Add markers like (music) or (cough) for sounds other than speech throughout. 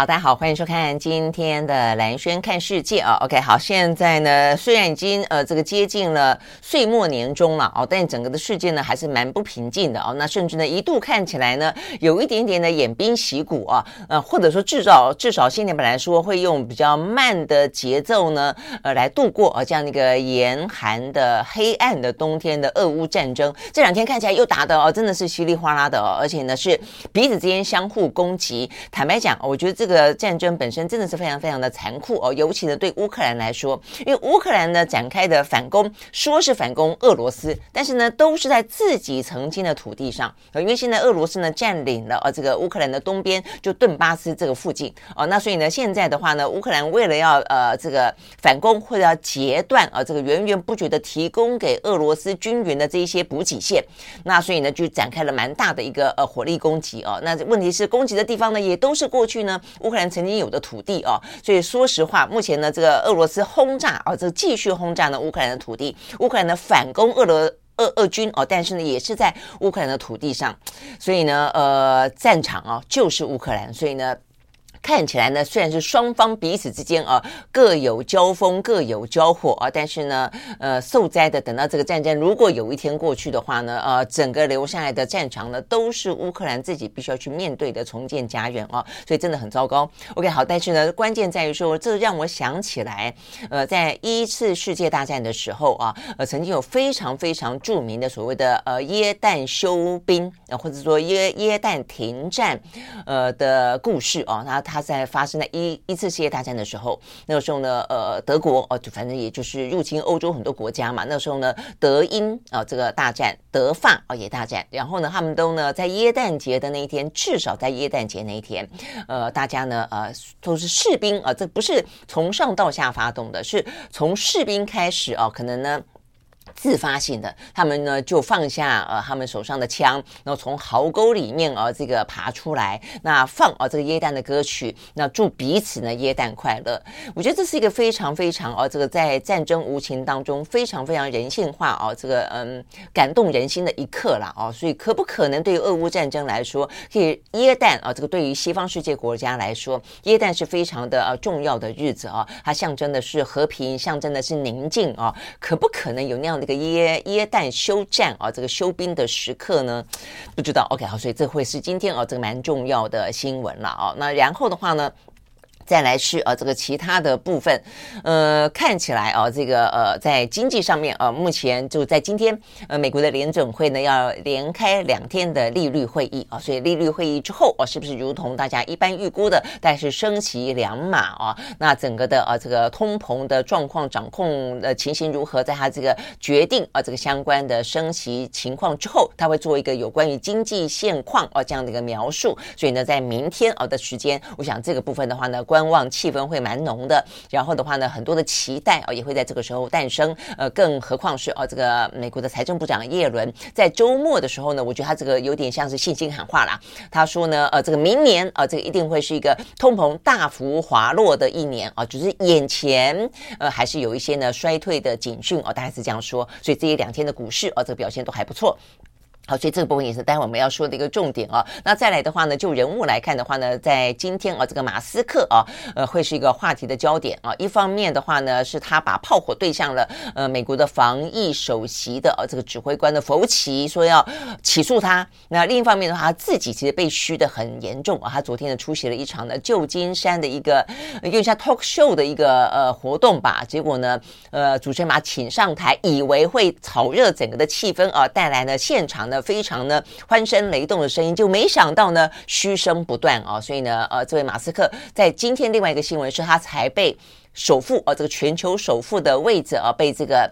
好，大家好，欢迎收看今天的蓝轩看世界啊。OK，好，现在呢，虽然已经呃这个接近了岁末年终了哦，但整个的世界呢还是蛮不平静的哦。那甚至呢一度看起来呢有一点点的偃兵息鼓啊，呃或者说至少至少新年本来说会用比较慢的节奏呢呃来度过啊这样的一个严寒的黑暗的冬天的俄乌战争，这两天看起来又打的哦真的是稀里哗啦的哦，而且呢是彼此之间相互攻击。坦白讲，我觉得这。这个战争本身真的是非常非常的残酷哦，尤其呢对乌克兰来说，因为乌克兰呢展开的反攻，说是反攻俄罗斯，但是呢都是在自己曾经的土地上，因为现在俄罗斯呢占领了呃这个乌克兰的东边，就顿巴斯这个附近哦，那所以呢现在的话呢，乌克兰为了要呃这个反攻或者要截断啊这个源源不绝的提供给俄罗斯军援的这一些补给线，那所以呢就展开了蛮大的一个呃火力攻击哦，那问题是攻击的地方呢也都是过去呢。乌克兰曾经有的土地哦，所以说实话，目前呢，这个俄罗斯轰炸啊，这继续轰炸呢乌克兰的土地，乌克兰的反攻俄罗俄俄军哦，但是呢，也是在乌克兰的土地上，所以呢，呃，战场啊就是乌克兰，所以呢。看起来呢，虽然是双方彼此之间啊各有交锋、各有交火啊，但是呢，呃，受灾的等到这个战争如果有一天过去的话呢，呃，整个留下来的战场呢，都是乌克兰自己必须要去面对的重建家园啊，所以真的很糟糕。OK，好，但是呢，关键在于说，这让我想起来，呃，在一次世界大战的时候啊，呃，曾经有非常非常著名的所谓的呃耶诞休兵，呃，或者说耶耶诞停战，呃的故事啊，那。他在发生在一一次世界大战的时候，那个时候呢，呃，德国哦，就反正也就是入侵欧洲很多国家嘛。那时候呢，德英啊、呃，这个大战，德法啊、呃、也大战。然后呢，他们都呢在耶诞节的那一天，至少在耶诞节那一天，呃，大家呢呃都是士兵啊、这不是从上到下发动的，是从士兵开始啊、可能呢。自发性的，他们呢就放下呃他们手上的枪，然后从壕沟里面啊、这个爬出来，那放啊、这个耶诞的歌曲，那祝彼此呢耶诞快乐。我觉得这是一个非常非常啊、这个在战争无情当中非常非常人性化啊、这个嗯感动人心的一刻了啊、呃。所以可不可能对于俄乌战争来说，可以耶诞啊、这个对于西方世界国家来说，耶诞是非常的呃重要的日子啊，它象征的是和平，象征的是宁静啊。可不可能有那样？的耶耶诞休战啊，这个休兵的时刻呢，不知道。OK，好，所以这会是今天啊，这个蛮重要的新闻了啊。那然后的话呢？再来是呃这个其他的部分，呃看起来啊这个呃在经济上面呃目前就在今天呃美国的联准会呢要连开两天的利率会议啊，所以利率会议之后啊是不是如同大家一般预估的，但是升息两码啊？那整个的呃这个通膨的状况掌控的情形如何？在他这个决定啊这个相关的升息情况之后，他会做一个有关于经济现况啊这样的一个描述。所以呢，在明天啊的时间，我想这个部分的话呢关。观望气氛会蛮浓的，然后的话呢，很多的期待啊也会在这个时候诞生。呃，更何况是哦，这个美国的财政部长耶伦在周末的时候呢，我觉得他这个有点像是信心喊话啦。他说呢，呃，这个明年啊，这个一定会是一个通膨大幅滑落的一年啊，就是眼前呃还是有一些呢衰退的警讯哦，大概是这样说。所以这一两天的股市啊，这个表现都还不错。好，所以这个部分也是待会我们要说的一个重点啊。那再来的话呢，就人物来看的话呢，在今天啊，这个马斯克啊，呃，会是一个话题的焦点啊。一方面的话呢，是他把炮火对向了呃美国的防疫首席的呃这个指挥官的佛奇，说要起诉他。那另一方面的话，他自己其实被嘘的很严重啊。他昨天呢出席了一场呢旧金山的一个有点像 talk show 的一个呃活动吧。结果呢，呃，主持人把他请上台，以为会炒热整个的气氛啊，带来呢现场呢。非常呢欢声雷动的声音，就没想到呢嘘声不断啊，所以呢呃这位马斯克在今天另外一个新闻是他才被首富啊这个全球首富的位置啊被这个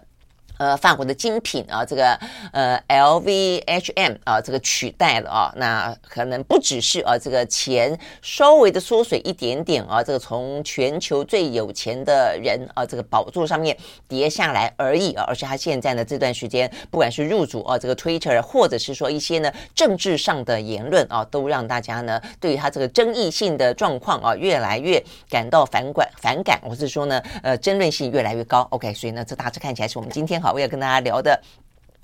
呃，法国的精品啊，这个呃，L V H M 啊，这个取代了啊，那可能不只是啊，这个钱稍微的缩水一点点啊，这个从全球最有钱的人啊这个宝座上面跌下来而已啊，而且他现在呢这段时间，不管是入主啊这个 Twitter，或者是说一些呢政治上的言论啊，都让大家呢对于他这个争议性的状况啊越来越感到反感反感，或是说呢呃争论性越来越高。OK，所以呢这大致看起来是我们今天哈。我要跟大家聊的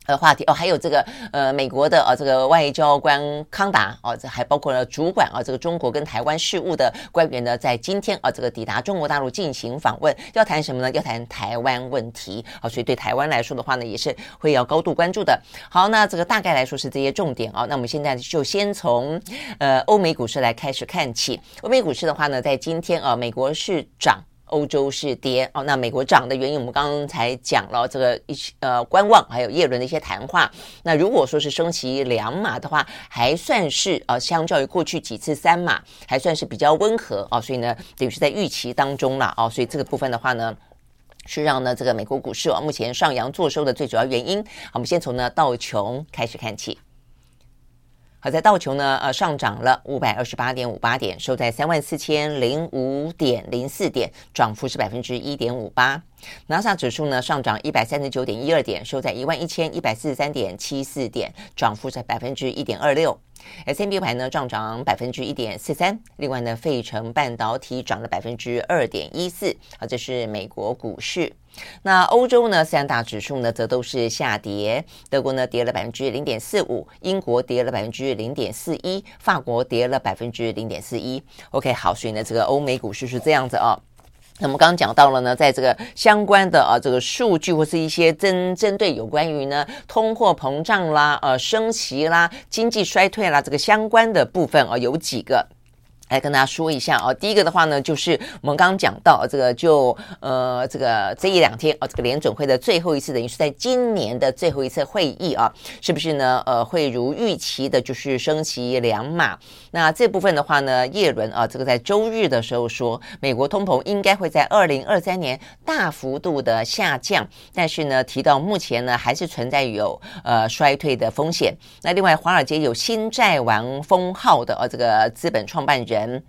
呃话题哦，还有这个呃美国的啊这个外交官康达哦，这还包括了主管啊这个中国跟台湾事务的官员呢，在今天啊这个抵达中国大陆进行访问，要谈什么呢？要谈台湾问题啊，所以对台湾来说的话呢，也是会要高度关注的。好，那这个大概来说是这些重点啊，那我们现在就先从呃欧美股市来开始看起。欧美股市的话呢，在今天啊，美国是涨。欧洲是跌哦，那美国涨的原因我们刚才讲了，这个一些呃观望，还有耶伦的一些谈话。那如果说是升息两码的话，还算是呃相较于过去几次三码，还算是比较温和哦，所以呢，等于是在预期当中了哦，所以这个部分的话呢，是让呢这个美国股市哦目前上扬做收的最主要原因。我们先从呢道琼开始看起。好，在道琼呢，呃，上涨了五百二十八点五八点，收在三万四千零五点零四点，涨幅是百分之一点五八。纳斯达克指数呢，上涨一百三十九点一二点，收在一万一千一百四十三点七四点，涨幅在百分之一点二六。S M B 牌呢，上涨百分之一点四三。另外呢，费城半导体涨了百分之二点一四。好，这是美国股市。那欧洲呢，三大指数呢，则都是下跌。德国呢，跌了百分之零点四五；英国跌了百分之零点四一；法国跌了百分之零点四一。OK，好，所以呢，这个欧美股市是这样子哦。那么刚刚讲到了呢，在这个相关的啊这个数据或是一些针针对有关于呢通货膨胀啦、呃升息啦、经济衰退啦这个相关的部分啊，有几个。来跟大家说一下啊，第一个的话呢，就是我们刚刚讲到这个就呃这个这一两天啊，这个联准会的最后一次，等于是在今年的最后一次会议啊，是不是呢？呃，会如预期的，就是升息两码。那这部分的话呢，叶伦啊，这个在周日的时候说，美国通膨应该会在二零二三年大幅度的下降，但是呢，提到目前呢，还是存在有呃衰退的风险。那另外，华尔街有新债王封号的呃、啊、这个资本创办人。人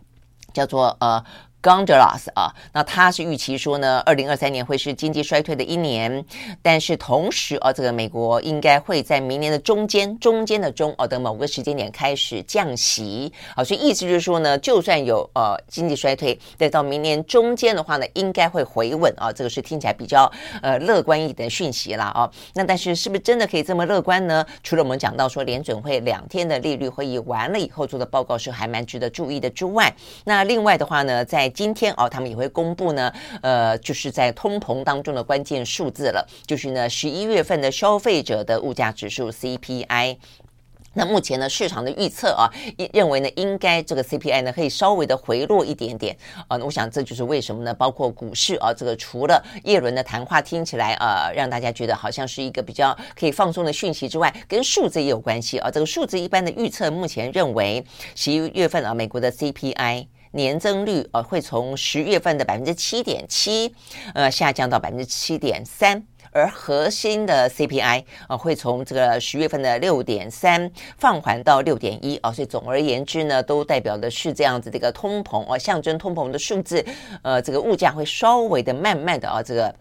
叫做呃。Gondras 啊，那他是预期说呢，二零二三年会是经济衰退的一年，但是同时啊，这个美国应该会在明年的中间，中间的中哦的某个时间点开始降息啊，所以意思就是说呢，就算有呃经济衰退，但到明年中间的话呢，应该会回稳啊，这个是听起来比较呃乐观一点的讯息啦啊。那但是是不是真的可以这么乐观呢？除了我们讲到说联准会两天的利率会议完了以后做的报告是还蛮值得注意的之外，那另外的话呢，在今天哦，他们也会公布呢，呃，就是在通膨当中的关键数字了，就是呢十一月份的消费者的物价指数 CPI。那目前呢，市场的预测啊，认为呢，应该这个 CPI 呢可以稍微的回落一点点啊。我想这就是为什么呢？包括股市啊，这个除了叶伦的谈话听起来呃，让大家觉得好像是一个比较可以放松的讯息之外，跟数字也有关系啊。这个数字一般的预测目前认为十一月份啊，美国的 CPI。年增率呃会从十月份的百分之七点七呃下降到百分之七点三，而核心的 CPI 啊会从这个十月份的六点三放缓到六点一啊，所以总而言之呢，都代表的是这样子的一个通膨啊，象征通膨的数字，呃，这个物价会稍微的慢慢的啊这个。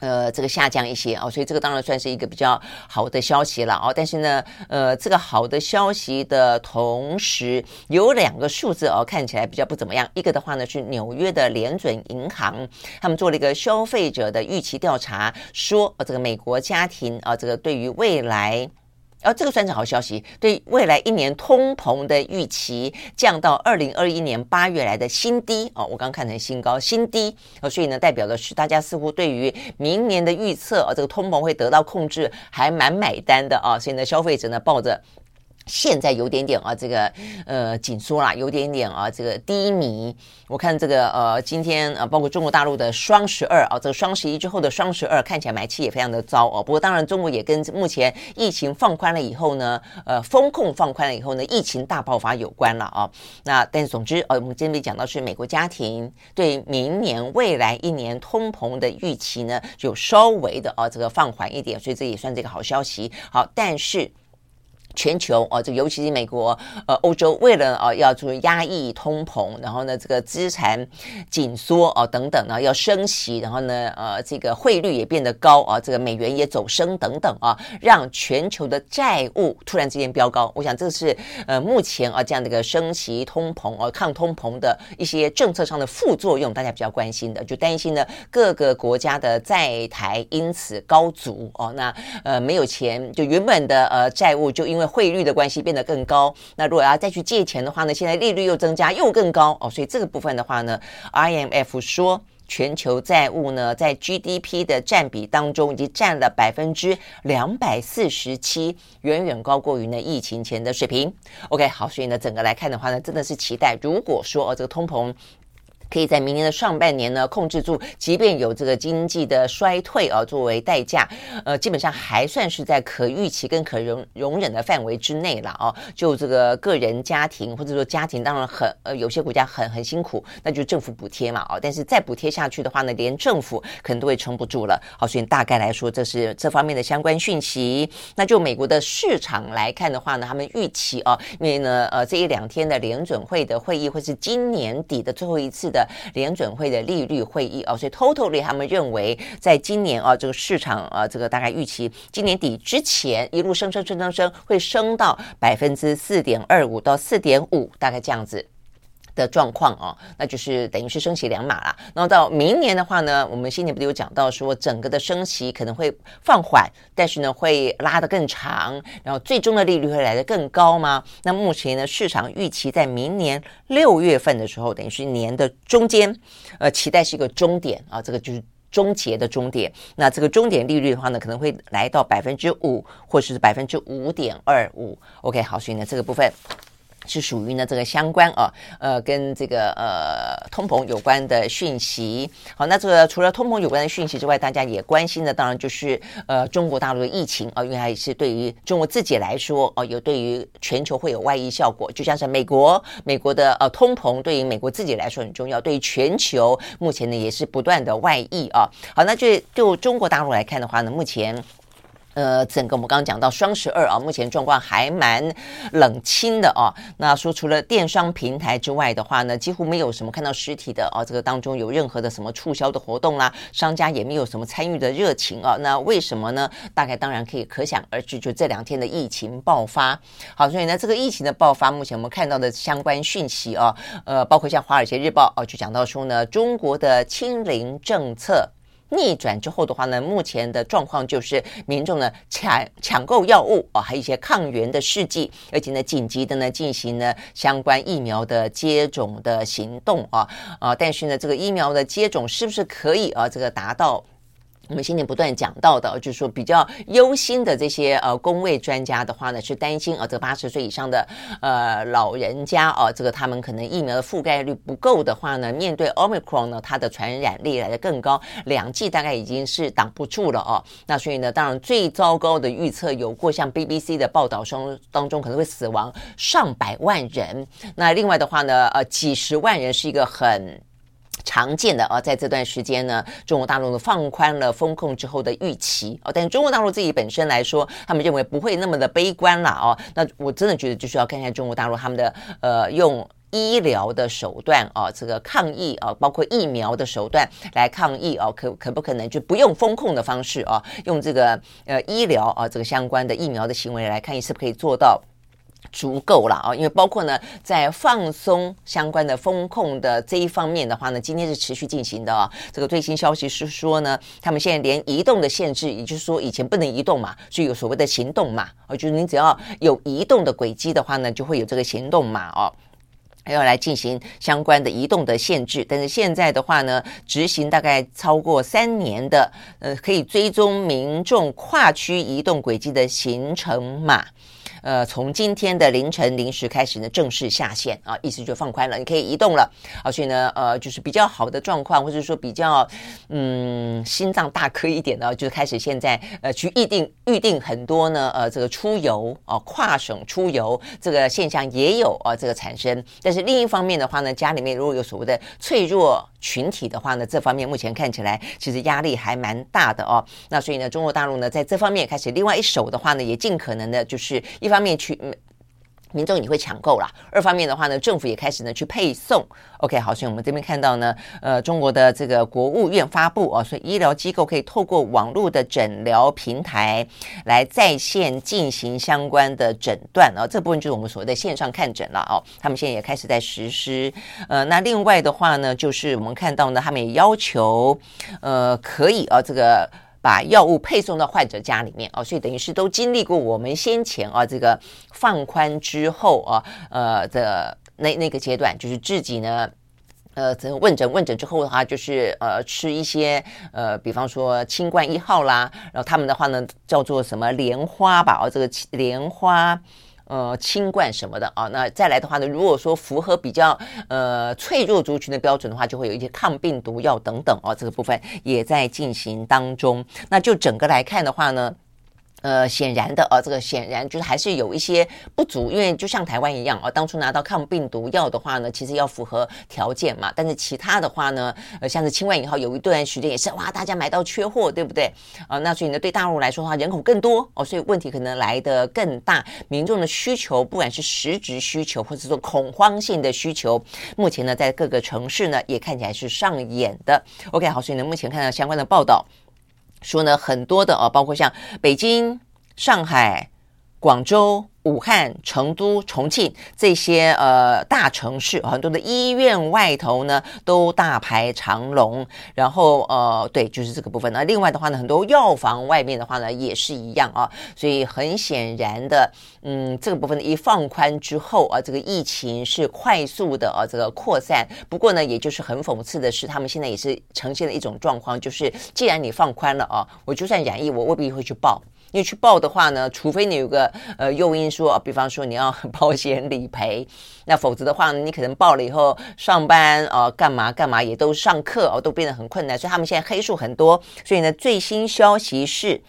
呃，这个下降一些哦，所以这个当然算是一个比较好的消息了哦。但是呢，呃，这个好的消息的同时，有两个数字哦，看起来比较不怎么样。一个的话呢，是纽约的联准银行，他们做了一个消费者的预期调查，说，这个美国家庭啊，这个对于未来。啊、这个算是好消息，对未来一年通膨的预期降到二零二一年八月来的新低哦，我刚看成新高，新低哦，所以呢，代表的是大家似乎对于明年的预测啊、这个通膨会得到控制，还蛮买单的啊、哦，所以呢，消费者呢抱着。现在有点点啊，这个呃紧缩啦，有点点啊，这个低迷。我看这个呃，今天呃，包括中国大陆的双十二啊，这个双十一之后的双十二，看起来买气也非常的糟哦。不过当然，中国也跟目前疫情放宽了以后呢，呃，风控放宽了以后呢，疫情大爆发有关了啊。那但是总之呃，我们今天讲到是美国家庭对明年未来一年通膨的预期呢，就稍微的啊这个放缓一点，所以这也算这个好消息。好，但是。全球哦，这尤其是美国、呃欧洲，为了啊要注压抑通膨，然后呢这个资产紧缩哦等等呢要升息，然后呢呃这个汇率也变得高啊，这个美元也走升等等啊，让全球的债务突然之间飙高。我想这是呃目前啊这样的一个升息通膨啊抗通膨的一些政策上的副作用，大家比较关心的，就担心呢各个国家的债台因此高足哦，那呃没有钱，就原本的呃债务就因为汇率的关系变得更高，那如果要再去借钱的话呢，现在利率又增加又更高哦，所以这个部分的话呢，IMF 说全球债务呢在 GDP 的占比当中已经占了百分之两百四十七，远远高过于呢疫情前的水平。OK，好，所以呢整个来看的话呢，真的是期待，如果说哦这个通膨。可以在明年的上半年呢控制住，即便有这个经济的衰退啊作为代价，呃，基本上还算是在可预期跟可容容忍的范围之内了啊。就这个个人家庭或者说家庭，当然很呃有些国家很很辛苦，那就政府补贴嘛啊。但是再补贴下去的话呢，连政府可能都会撑不住了。好，所以大概来说，这是这方面的相关讯息。那就美国的市场来看的话呢，他们预期啊，因为呢呃这一两天的联准会的会议会是今年底的最后一次的。联准会的利率会议哦，所以 totally 他们认为，在今年啊，这个市场啊，这个大概预期今年底之前一路升升升升升，会升到百分之四点二五到四点五，大概这样子。的状况哦，那就是等于是升息两码啦。然后到明年的话呢，我们先前不是有讲到说，整个的升息可能会放缓，但是呢会拉得更长，然后最终的利率会来得更高吗？那目前呢，市场预期在明年六月份的时候，等于是年的中间，呃，期待是一个终点啊，这个就是终结的终点。那这个终点利率的话呢，可能会来到百分之五，或是百分之五点二五。OK，好，所以呢这个部分。是属于呢这个相关啊，呃，跟这个呃通膨有关的讯息。好，那这个除了通膨有关的讯息之外，大家也关心的当然就是呃中国大陆的疫情啊，因为它也是对于中国自己来说哦，有对于全球会有外溢效果。就像是美国，美国的呃通膨对于美国自己来说很重要，对于全球目前呢也是不断的外溢啊。好，那就就中国大陆来看的话呢，目前。呃，整个我们刚刚讲到双十二啊，目前状况还蛮冷清的啊。那说除了电商平台之外的话呢，几乎没有什么看到实体的啊，这个当中有任何的什么促销的活动啦，商家也没有什么参与的热情啊。那为什么呢？大概当然可以可想而知，就这两天的疫情爆发。好，所以呢，这个疫情的爆发，目前我们看到的相关讯息啊，呃，包括像《华尔街日报》啊，就讲到说呢，中国的清零政策。逆转之后的话呢，目前的状况就是民众呢抢抢购药物啊，还有一些抗原的试剂，而且呢紧急的呢进行呢相关疫苗的接种的行动啊啊，但是呢这个疫苗的接种是不是可以啊这个达到？我们今天不断讲到的，就是说比较忧心的这些呃公卫专家的话呢，是担心啊，这个八十岁以上的呃老人家啊，这个他们可能疫苗的覆盖率不够的话呢，面对 Omicron 呢，它的传染力来的更高，两剂大概已经是挡不住了哦。那所以呢，当然最糟糕的预测有过像 BBC 的报道中当中可能会死亡上百万人。那另外的话呢，呃几十万人是一个很。常见的啊，在这段时间呢，中国大陆呢放宽了风控之后的预期哦，但是中国大陆自己本身来说，他们认为不会那么的悲观了哦。那我真的觉得就是要看看中国大陆他们的呃用医疗的手段啊，这个抗疫啊，包括疫苗的手段来抗疫啊，可可不可能就不用风控的方式啊，用这个呃医疗啊这个相关的疫苗的行为来看，是不是可以做到？足够了啊，因为包括呢，在放松相关的风控的这一方面的话呢，今天是持续进行的啊。这个最新消息是说呢，他们现在连移动的限制，也就是说以前不能移动嘛，所以有所谓的行动码，啊，就是你只要有移动的轨迹的话呢，就会有这个行动码哦，还要来进行相关的移动的限制。但是现在的话呢，执行大概超过三年的，呃，可以追踪民众跨区移动轨迹的行程码。呃，从今天的凌晨零时开始呢，正式下线啊，意思就放宽了，你可以移动了啊。所以呢，呃，就是比较好的状况，或者说比较嗯心脏大颗一点的，就开始现在呃去预定预定很多呢，呃，这个出游啊，跨省出游这个现象也有啊这个产生。但是另一方面的话呢，家里面如果有所谓的脆弱群体的话呢，这方面目前看起来其实压力还蛮大的哦。那所以呢，中国大陆呢在这方面开始另外一手的话呢，也尽可能的就是一方面去。民众也会抢购啦。二方面的话呢，政府也开始呢去配送。OK，好，所以我们这边看到呢，呃，中国的这个国务院发布啊，所以医疗机构可以透过网络的诊疗平台来在线进行相关的诊断啊。这部分就是我们所谓的线上看诊了哦。他们现在也开始在实施。呃，那另外的话呢，就是我们看到呢，他们也要求呃可以啊这个。把药物配送到患者家里面哦，所以等于是都经历过我们先前啊这个放宽之后啊，呃的那那个阶段，就是自己呢，呃，这问诊问诊之后的话，就是呃吃一些呃，比方说清冠一号啦，然后他们的话呢叫做什么莲花吧，哦，这个莲花。呃，清冠什么的啊，那再来的话呢，如果说符合比较呃脆弱族群的标准的话，就会有一些抗病毒药等等啊，这个部分也在进行当中。那就整个来看的话呢。呃，显然的，呃，这个显然就是还是有一些不足，因为就像台湾一样，呃，当初拿到抗病毒药的话呢，其实要符合条件嘛。但是其他的话呢，呃，像是清冠以后有一段时间也是哇，大家买到缺货，对不对？啊，呃，那所以呢，对大陆来说的话，人口更多哦，所以问题可能来得更大，民众的需求，不管是实质需求，或者说恐慌性的需求，目前呢，在各个城市呢，也看起来是上演的。OK，好，所以呢，目前看到相关的报道。说呢，很多的啊，包括像北京、上海、广州。武汉、成都、重庆这些呃大城市，很多的医院外头呢都大排长龙。然后呃，对，就是这个部分。那另外的话呢，很多药房外面的话呢也是一样啊。所以很显然的，嗯，这个部分一放宽之后啊，这个疫情是快速的啊这个扩散。不过呢，也就是很讽刺的是，他们现在也是呈现了一种状况，就是既然你放宽了啊，我就算染疫，我未必会去报。你去报的话呢，除非你有个呃诱因说，比方说你要 (laughs) 保险理赔，那否则的话，你可能报了以后上班啊、呃、干嘛干嘛也都上课哦，都变得很困难。所以他们现在黑数很多。所以呢，最新消息是，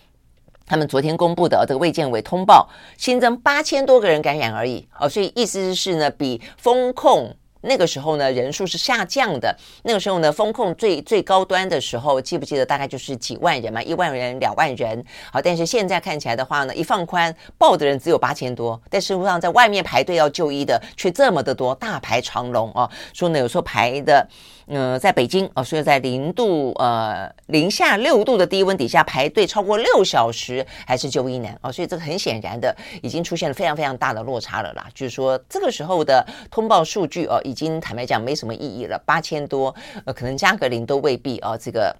他们昨天公布的这个卫健委通报新增八千多个人感染而已哦，所以意思是呢，比封控。那个时候呢，人数是下降的。那个时候呢，风控最最高端的时候，记不记得大概就是几万人嘛，一万人、两万人。好，但是现在看起来的话呢，一放宽，报的人只有八千多，但事实上在外面排队要就医的却这么的多，大排长龙哦。说呢，有时候排的。嗯、呃，在北京哦，所以在零度呃零下六度的低温底下排队超过六小时还是就医难哦，所以这个很显然的已经出现了非常非常大的落差了啦。就是说这个时候的通报数据哦，已经坦白讲没什么意义了，八千多呃，可能加个零都未必哦，这个。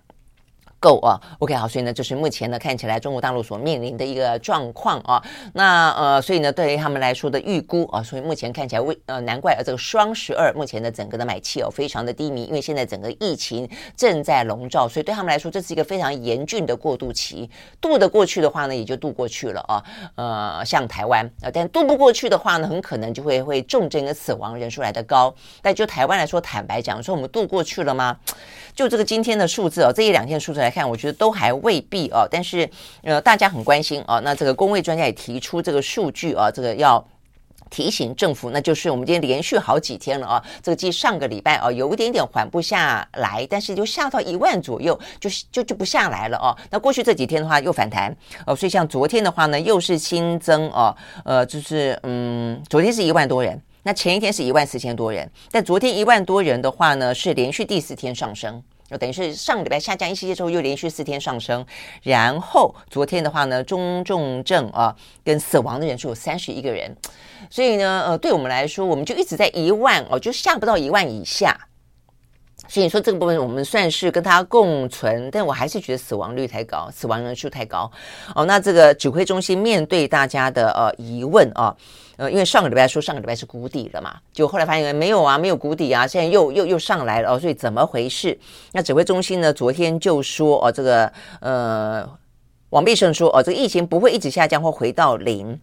够啊，OK 好，所以呢，就是目前呢看起来中国大陆所面临的一个状况啊。那呃，所以呢，对于他们来说的预估啊，所以目前看起来为呃，难怪呃这个双十二目前的整个的买气哦非常的低迷，因为现在整个疫情正在笼罩，所以对他们来说这是一个非常严峻的过渡期。渡得过去的话呢，也就渡过去了啊。呃，像台湾啊，但渡不过去的话呢，很可能就会会重症跟死亡人数来得高。但就台湾来说，坦白讲，说我们渡过去了吗？就这个今天的数字哦，这一两天数字来看，我觉得都还未必哦。但是呃，大家很关心哦。那这个公卫专家也提出这个数据啊，这个要提醒政府，那就是我们今天连续好几天了啊。这个继上个礼拜啊，有一点点缓不下来，但是就下到一万左右，就就就不下来了哦。那过去这几天的话又反弹哦，所以像昨天的话呢，又是新增哦，呃，就是嗯，昨天是一万多人。那前一天是一万四千多人，但昨天一万多人的话呢，是连续第四天上升，就等于是上礼拜下降一些之后，又连续四天上升。然后昨天的话呢，中重症啊跟死亡的人数有三十一个人，所以呢，呃，对我们来说，我们就一直在一万哦，就下不到一万以下。所以你说这个部分我们算是跟它共存，但我还是觉得死亡率太高，死亡人数太高。哦，那这个指挥中心面对大家的呃疑问啊。呃，因为上个礼拜说上个礼拜是谷底了嘛，就后来发现没有啊，没有谷底啊，现在又又又上来了哦，所以怎么回事？那指挥中心呢，昨天就说哦，这个呃，王必胜说哦，这个疫情不会一直下降或回到零。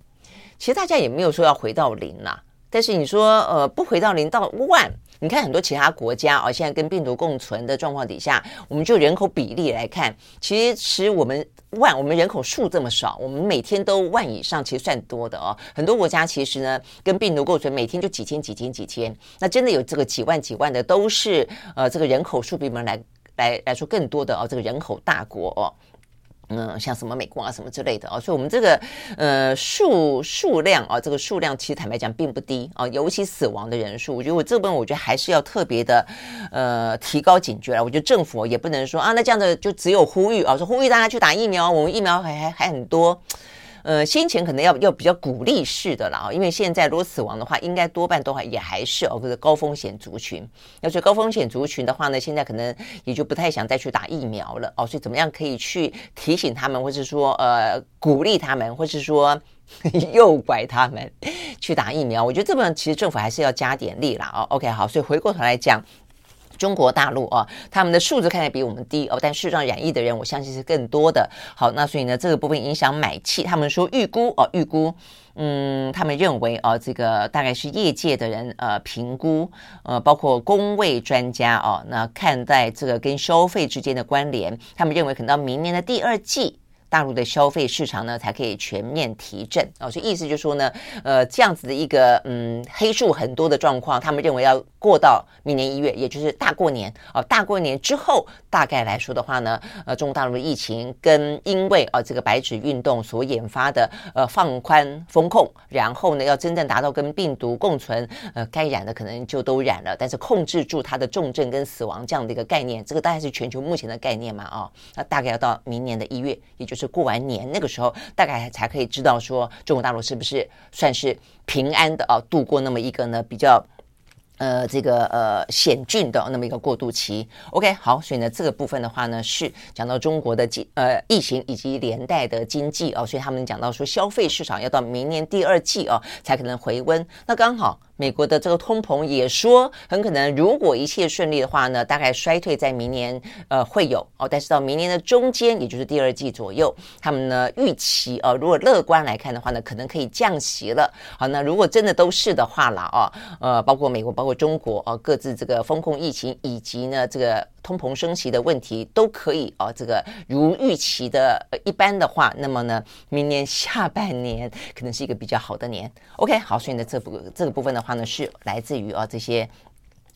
其实大家也没有说要回到零啦。但是你说呃不回到零到万，你看很多其他国家啊，现在跟病毒共存的状况底下，我们就人口比例来看，其实我们万，我们人口数这么少，我们每天都万以上，其实算多的哦。很多国家其实呢跟病毒共存，每天就几千几千几千，那真的有这个几万几万的，都是呃这个人口数比我们来来来说更多的哦，这个人口大国哦。嗯，像什么美国啊，什么之类的啊，所以我们这个呃数数量啊，这个数量其实坦白讲并不低啊，尤其死亡的人数，我觉得我这部分我觉得还是要特别的呃提高警觉了。我觉得政府也不能说啊，那这样的就只有呼吁啊，说呼吁大家去打疫苗，我们疫苗还还还很多。呃，先前可能要要比较鼓励式的了啊，因为现在如果死亡的话，应该多半都还也还是哦，不是高风险族群。要是高风险族群的话呢，现在可能也就不太想再去打疫苗了哦。所以怎么样可以去提醒他们，或是说呃鼓励他们，或是说 (laughs) 诱拐他们去打疫苗？我觉得这部分其实政府还是要加点力了哦。OK，好，所以回过头来讲。中国大陆啊，他们的数字看起来比我们低哦，但事实上染疫的人，我相信是更多的。好，那所以呢，这个部分影响买气。他们说预估哦，预估，嗯，他们认为哦，这个大概是业界的人呃评估，呃，包括公卫专家哦，那看待这个跟消费之间的关联，他们认为可能到明年的第二季。大陆的消费市场呢，才可以全面提振哦，所以意思就是说呢，呃，这样子的一个嗯黑数很多的状况，他们认为要过到明年一月，也就是大过年哦，大过年之后，大概来说的话呢，呃，中国大陆的疫情跟因为啊、这个白纸运动所引发的呃放宽风控，然后呢要真正达到跟病毒共存，呃，该染的可能就都染了，但是控制住它的重症跟死亡这样的一个概念，这个大概是全球目前的概念嘛啊、哦，那大概要到明年的一月，也就是。过完年那个时候，大概才可以知道说中国大陆是不是算是平安的啊，度过那么一个呢比较。呃，这个呃险峻的那么一个过渡期，OK，好，所以呢，这个部分的话呢，是讲到中国的经呃疫情以及连带的经济哦，所以他们讲到说消费市场要到明年第二季哦才可能回温。那刚好美国的这个通膨也说很可能，如果一切顺利的话呢，大概衰退在明年呃会有哦，但是到明年的中间，也就是第二季左右，他们呢预期呃如果乐观来看的话呢，可能可以降息了。好，那如果真的都是的话了哦，呃，包括美国包。括中国啊，各自这个风控疫情以及呢这个通膨升息的问题都可以啊，这个如预期的呃一般的话，那么呢，明年下半年可能是一个比较好的年。OK，好，所以呢这部这个部分的话呢是来自于啊这些。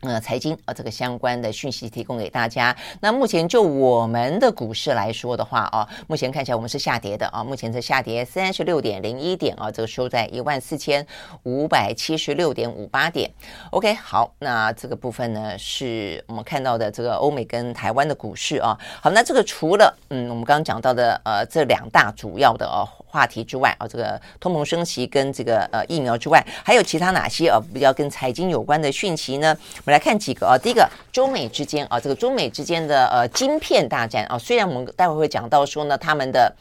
呃，财经啊，这个相关的讯息提供给大家。那目前就我们的股市来说的话啊，目前看起来我们是下跌的啊，目前是下跌三十六点零一点啊，这个收在一万四千五百七十六点五八点。OK，好，那这个部分呢是我们看到的这个欧美跟台湾的股市啊。好，那这个除了嗯，我们刚刚讲到的呃这两大主要的哦。话题之外啊，这个通膨升息跟这个呃疫苗之外，还有其他哪些啊比较跟财经有关的讯息呢？我们来看几个啊。第一个，中美之间啊，这个中美之间的呃晶片大战啊，虽然我们待会会讲到说呢，他们的。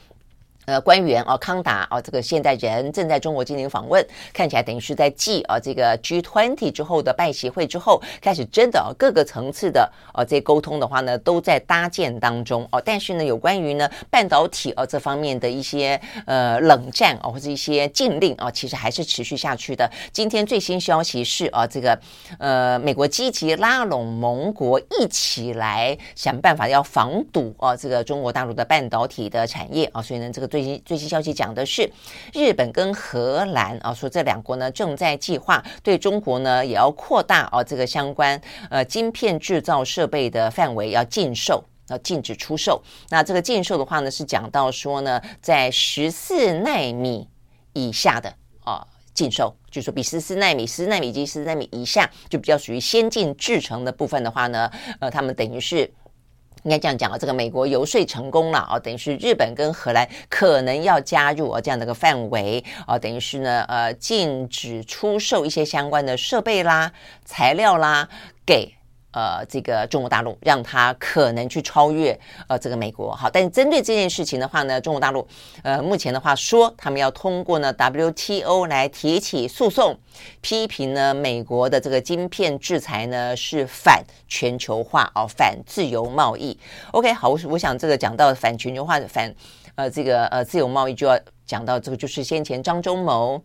呃，官员啊，康达啊，这个现在人正在中国进行访问，看起来等于是在继啊这个 G20 之后的拜习会之后，开始真的啊各个层次的啊这沟通的话呢，都在搭建当中哦。但是呢，有关于呢半导体啊这方面的一些呃冷战啊或者一些禁令啊，其实还是持续下去的。今天最新消息是啊，这个呃美国积极拉拢盟国一起来想办法要防堵啊这个中国大陆的半导体的产业啊，所以呢这个。最新最新消息讲的是，日本跟荷兰啊，说这两国呢正在计划对中国呢也要扩大啊这个相关呃晶片制造设备的范围，要禁售，要禁止出售。那这个禁售的话呢，是讲到说呢，在十四纳米以下的啊禁售，就是说比十四纳米、十四奈米及十四奈米以下就比较属于先进制程的部分的话呢，呃，他们等于是。应该这样讲啊，这个美国游说成功了啊，等于是日本跟荷兰可能要加入啊这样的一个范围啊，等于是呢呃禁止出售一些相关的设备啦、材料啦给。呃，这个中国大陆让他可能去超越呃这个美国，好，但是针对这件事情的话呢，中国大陆呃目前的话说，他们要通过呢 WTO 来提起诉讼，批评呢美国的这个晶片制裁呢是反全球化哦，反自由贸易。OK，好，我我想这个讲到反全球化反呃这个呃自由贸易，就要讲到这个就是先前张忠谋。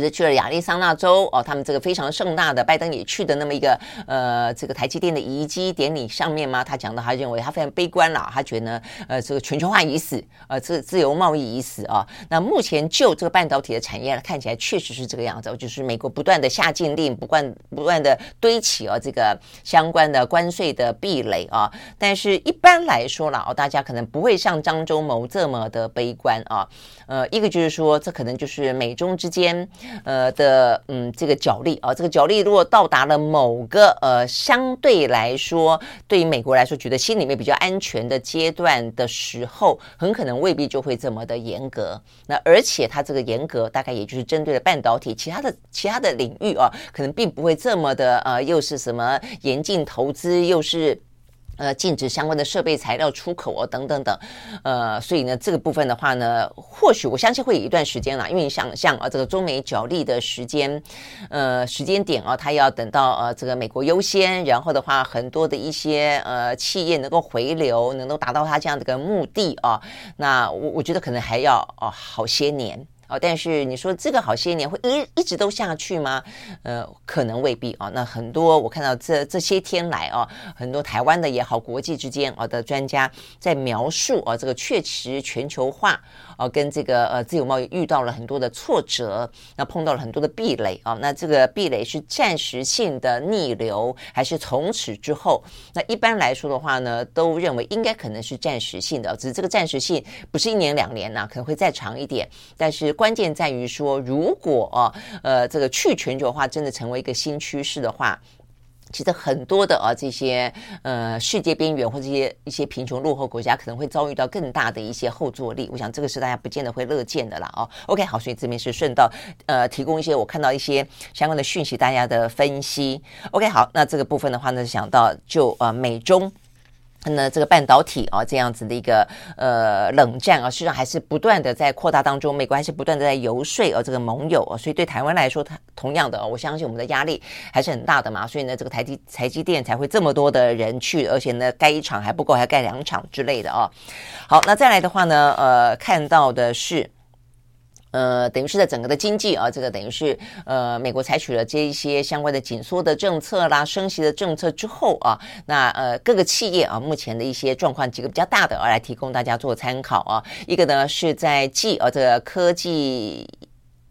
是去了亚利桑那州哦，他们这个非常盛大的，拜登也去的那么一个呃，这个台积电的移机典礼上面吗？他讲到，他认为他非常悲观了，他觉得，呃，这个全球化已死，呃，这个自由贸易已死啊。那目前就这个半导体的产业看起来确实是这个样子，就是美国不断的下禁令，不断不断的堆起啊这个相关的关税的壁垒啊。但是一般来说了哦，大家可能不会像张忠谋这么的悲观啊。呃，一个就是说，这可能就是美中之间。呃的嗯，这个角力啊，这个角力如果到达了某个呃相对来说，对于美国来说觉得心里面比较安全的阶段的时候，很可能未必就会这么的严格。那而且它这个严格大概也就是针对了半导体，其他的其他的领域啊，可能并不会这么的呃，又是什么严禁投资，又是。呃，禁止相关的设备材料出口哦，等等等，呃，所以呢，这个部分的话呢，或许我相信会有一段时间啦，因为你想象啊，这个中美角力的时间，呃，时间点啊，它要等到呃这个美国优先，然后的话，很多的一些呃企业能够回流，能够达到它这样的一个目的啊，那我我觉得可能还要哦好些年。哦，但是你说这个好些年会一一直都下去吗？呃，可能未必啊、哦。那很多我看到这这些天来啊、哦，很多台湾的也好，国际之间啊的专家在描述啊，这个确实全球化啊跟这个呃自由贸易遇到了很多的挫折，那碰到了很多的壁垒啊。那这个壁垒是暂时性的逆流，还是从此之后？那一般来说的话呢，都认为应该可能是暂时性的，只是这个暂时性不是一年两年呐、可能会再长一点，但是。关键在于说，如果呃这个去全球化真的成为一个新趋势的话，其实很多的啊这些呃世界边缘或者一些一些贫穷落后国家可能会遭遇到更大的一些后坐力。我想这个是大家不见得会乐见的啦哦。OK，好，所以这边是顺道呃提供一些我看到一些相关的讯息，大家的分析。OK，好，那这个部分的话呢，想到就呃美中。那这个半导体啊，这样子的一个呃冷战啊，实际上还是不断的在扩大当中。美国还是不断的在游说啊，这个盟友啊，所以对台湾来说，它同样的，我相信我们的压力还是很大的嘛。所以呢，这个台积台积电才会这么多的人去，而且呢，盖一场还不够，还盖两场之类的啊。好，那再来的话呢，呃，看到的是。呃，等于是在整个的经济啊，这个等于是呃，美国采取了这一些相关的紧缩的政策啦、升息的政策之后啊，那呃各个企业啊，目前的一些状况，几个比较大的啊，来提供大家做参考啊。一个呢是在技啊这个科技。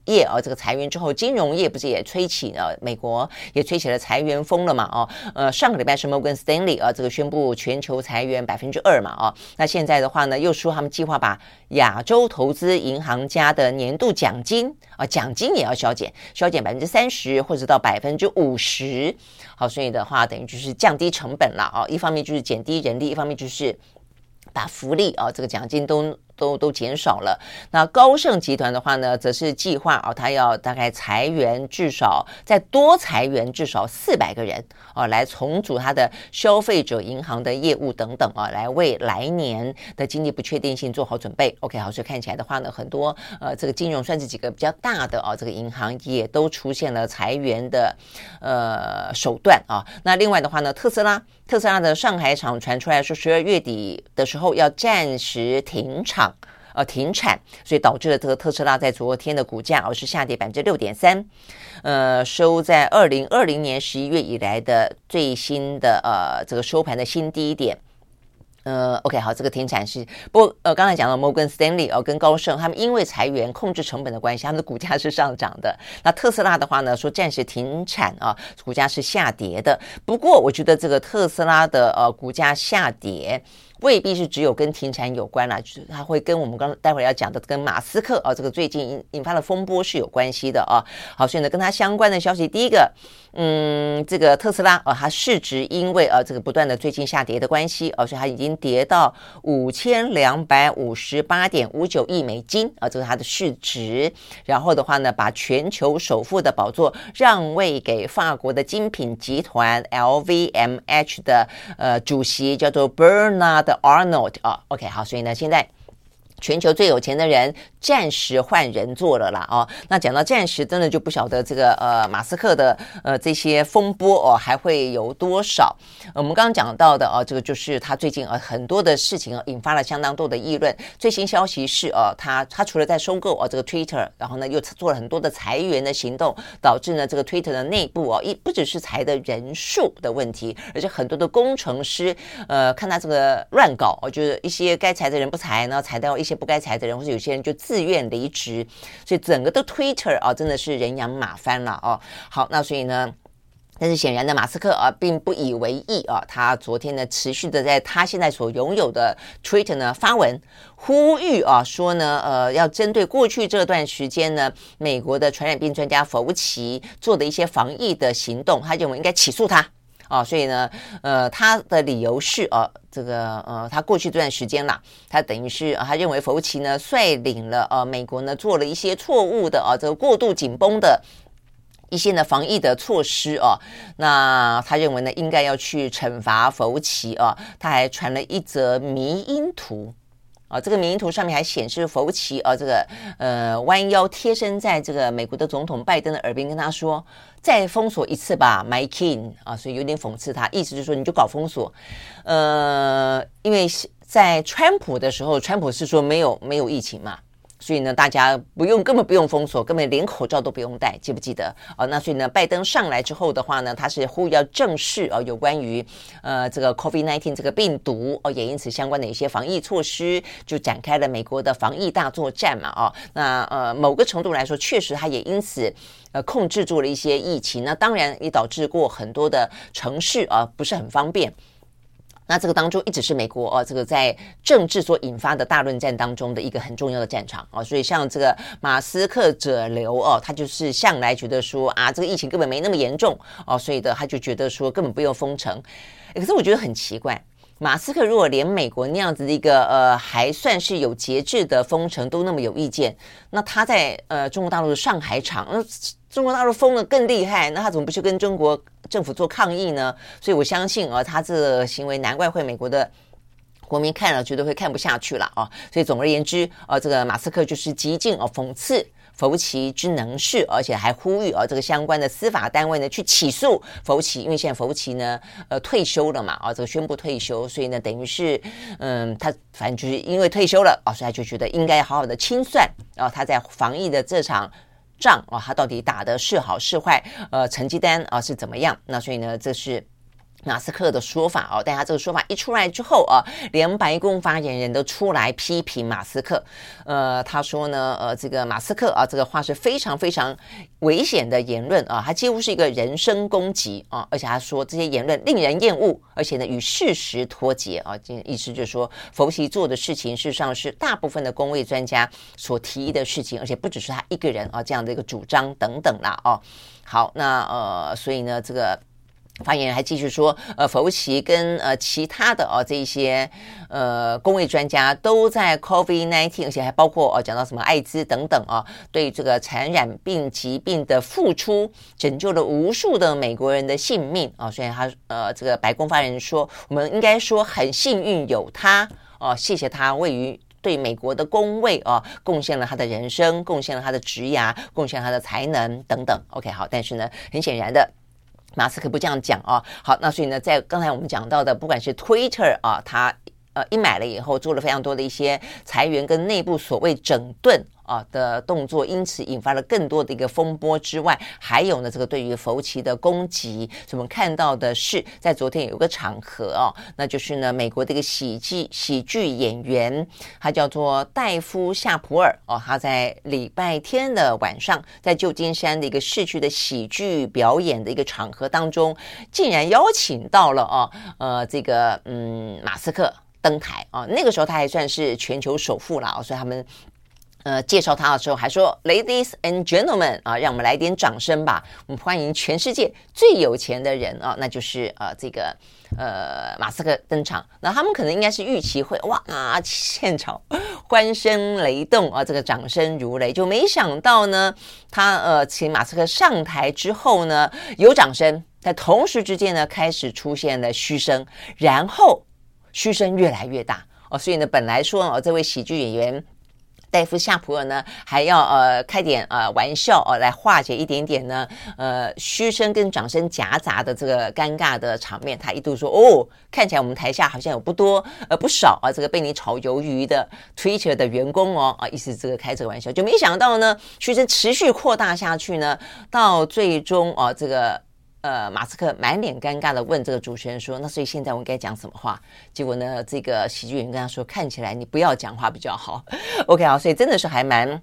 业啊，这个裁员之后，金融业不是也吹起了？美国也吹起了裁员风了嘛？哦，呃，上个礼拜是摩根斯丹利啊，这个宣布全球裁员百分之二嘛？哦，那现在的话呢，又说他们计划把亚洲投资银行家的年度奖金啊，奖金也要削减，削减百分之三十或者到百分之五十。好，所以的话，等于就是降低成本了啊。一方面就是减低人力，一方面就是把福利啊，这个奖金都。都都减少了。那高盛集团的话呢，则是计划啊，他要大概裁员至少再多裁员至少四百个人啊，来重组他的消费者银行的业务等等啊，来为来年的经济不确定性做好准备。OK，好，所以看起来的话呢，很多呃，这个金融算是几个比较大的啊，这个银行也都出现了裁员的呃手段啊。那另外的话呢，特斯拉，特斯拉的上海厂传出来说，十二月底的时候要暂时停产。呃，停产，所以导致了这个特斯拉在昨天的股价而是下跌百分之六点三，呃，收在二零二零年十一月以来的最新的呃这个收盘的新低点。呃，OK，好，这个停产是不过呃，刚才讲到摩根斯丹利哦跟高盛，他们因为裁员控制成本的关系，他们的股价是上涨的。那特斯拉的话呢，说暂时停产啊，股价是下跌的。不过我觉得这个特斯拉的呃股价下跌。未必是只有跟停产有关了，就是它会跟我们刚待会儿要讲的跟马斯克啊这个最近引引发的风波是有关系的啊。好，所以呢，跟它相关的消息，第一个，嗯，这个特斯拉啊，它市值因为呃这个不断的最近下跌的关系啊，所以它已经跌到五千两百五十八点五九亿美金啊，这是它的市值。然后的话呢，把全球首富的宝座让位给法国的精品集团 LVMH 的呃主席叫做 Bernard。Arnold 啊，OK，好，所以呢，现在全球最有钱的人暂时换人做了啦哦，那讲到暂时，真的就不晓得这个呃马斯克的呃这些风波哦还会有多少。我们刚刚讲到的哦，这个就是他最近呃很多的事情引发了相当多的议论。最新消息是哦，他他除了在收购哦这个 Twitter，然后呢又做了很多的裁员的行动，导致呢这个 Twitter 的内部哦一不只是裁的人数的问题，而且很多的工程师呃看他这个乱搞哦，就是一些该裁的人不裁，然后裁掉一。些不该裁的人，或者有些人就自愿离职，所以整个的 Twitter 啊，真的是人仰马翻了哦。好，那所以呢，但是显然的，马斯克啊，并不以为意啊。他昨天呢，持续的在他现在所拥有的 Twitter 呢发文呼吁啊，说呢，呃，要针对过去这段时间呢，美国的传染病专家佛奇做的一些防疫的行动，他认为应该起诉他。啊、所以呢，呃，他的理由是，啊，这个，呃，他过去这段时间啦，他等于是，他认为佛奇呢率领了，呃，美国呢做了一些错误的，啊、这个过度紧绷的一些呢防疫的措施，哦、那他认为呢应该要去惩罚佛奇，啊、他还传了一则迷因图。啊，这个迷因图上面还显示佛奇啊，这个呃弯腰贴身在这个美国的总统拜登的耳边跟他说：“再封锁一次吧，My King 啊！”所以有点讽刺他，意思就是说你就搞封锁。呃，因为在川普的时候，川普是说没有没有疫情嘛。所以呢，大家不用，根本不用封锁，根本连口罩都不用戴，记不记得？哦，那所以呢，拜登上来之后的话呢，他是呼吁要正视哦，有关于呃这个 COVID nineteen 这个病毒哦，也因此相关的一些防疫措施，就展开了美国的防疫大作战嘛，哦，那呃某个程度来说，确实他也因此呃控制住了一些疫情，那当然也导致过很多的城市啊不是很方便。那这个当中一直是美国哦，这个在政治所引发的大论战当中的一个很重要的战场哦，所以像这个马斯克者流哦，他就是向来觉得说啊，这个疫情根本没那么严重哦，所以的他就觉得说根本不用封城。可是我觉得很奇怪，马斯克如果连美国那样子的一个呃还算是有节制的封城都那么有意见，那他在呃中国大陆的上海场，那中国大陆封的更厉害，那他怎么不去跟中国？政府做抗议呢，所以我相信啊，他这个行为难怪会美国的国民看了绝对会看不下去了啊。所以总而言之啊，这个马斯克就是极尽啊讽刺佛奇之能事，而且还呼吁啊这个相关的司法单位呢去起诉佛奇，因为现在佛奇呢呃退休了嘛啊，这个宣布退休，所以呢等于是嗯他反正就是因为退休了啊，所以他就觉得应该好好的清算啊他在防疫的这场。仗啊，他到底打的是好是坏？呃，成绩单啊是怎么样？那所以呢，这是马斯克的说法哦。但他这个说法一出来之后啊，连白宫发言人都出来批评马斯克。呃，他说呢，呃，这个马斯克啊，这个话是非常非常危险的言论啊，他几乎是一个人身攻击啊。而且他说这些言论令人厌恶，而且呢与事实脱节啊。意思就是说，佛奇做的事情事实上是大部分的公卫专家所提议的事情，而且不只是他一个人啊这样的一个主张等等啦。哦。好，那呃，所以呢这个。发言人还继续说，呃，佛奇跟呃其他的哦这一些呃公卫专家都在 COVID nineteen，而且还包括哦讲到什么艾滋等等啊，对这个传染病疾病的付出，拯救了无数的美国人的性命啊。所以他呃这个白宫发言人说，我们应该说很幸运有他哦，谢谢他位于对美国的公卫啊，贡献了他的人生，贡献了他的职涯，贡献了他的才能等等。OK，好，但是呢，很显然的。马斯克不这样讲啊，好，那所以呢，在刚才我们讲到的，不管是 Twitter 啊，他呃一买了以后，做了非常多的一些裁员跟内部所谓整顿。啊的动作，因此引发了更多的一个风波之外，还有呢，这个对于佛奇的攻击，我们看到的是，在昨天有个场合哦，那就是呢，美国的一个喜剧喜剧演员，他叫做戴夫夏普尔哦，他在礼拜天的晚上，在旧金山的一个市区的喜剧表演的一个场合当中，竟然邀请到了哦，呃，这个嗯，马斯克登台啊，那个时候他还算是全球首富了，所以他们。呃，介绍他的时候还说，Ladies and gentlemen 啊，让我们来点掌声吧。我们欢迎全世界最有钱的人啊，那就是呃这个呃马斯克登场。那他们可能应该是预期会哇，现场欢声雷动啊，这个掌声如雷。就没想到呢，他呃请马斯克上台之后呢，有掌声，但同时之间呢开始出现了嘘声，然后嘘声越来越大。哦，所以呢，本来说哦，这位喜剧演员。戴夫夏普尔呢，还要呃开点呃玩笑哦，来化解一点点呢呃嘘声跟掌声夹杂的这个尴尬的场面。他一度说：“哦，看起来我们台下好像有不多呃不少啊，这个被你炒鱿鱼的 Twitter 的员工哦啊，意思这个开这个玩笑，就没想到呢，嘘声持续扩大下去呢，到最终哦这个。”呃，马斯克满脸尴尬的问这个主持人说：“那所以现在我应该讲什么话？”结果呢，这个喜剧演员跟他说：“看起来你不要讲话比较好。(laughs) ”OK 啊，所以真的是还蛮。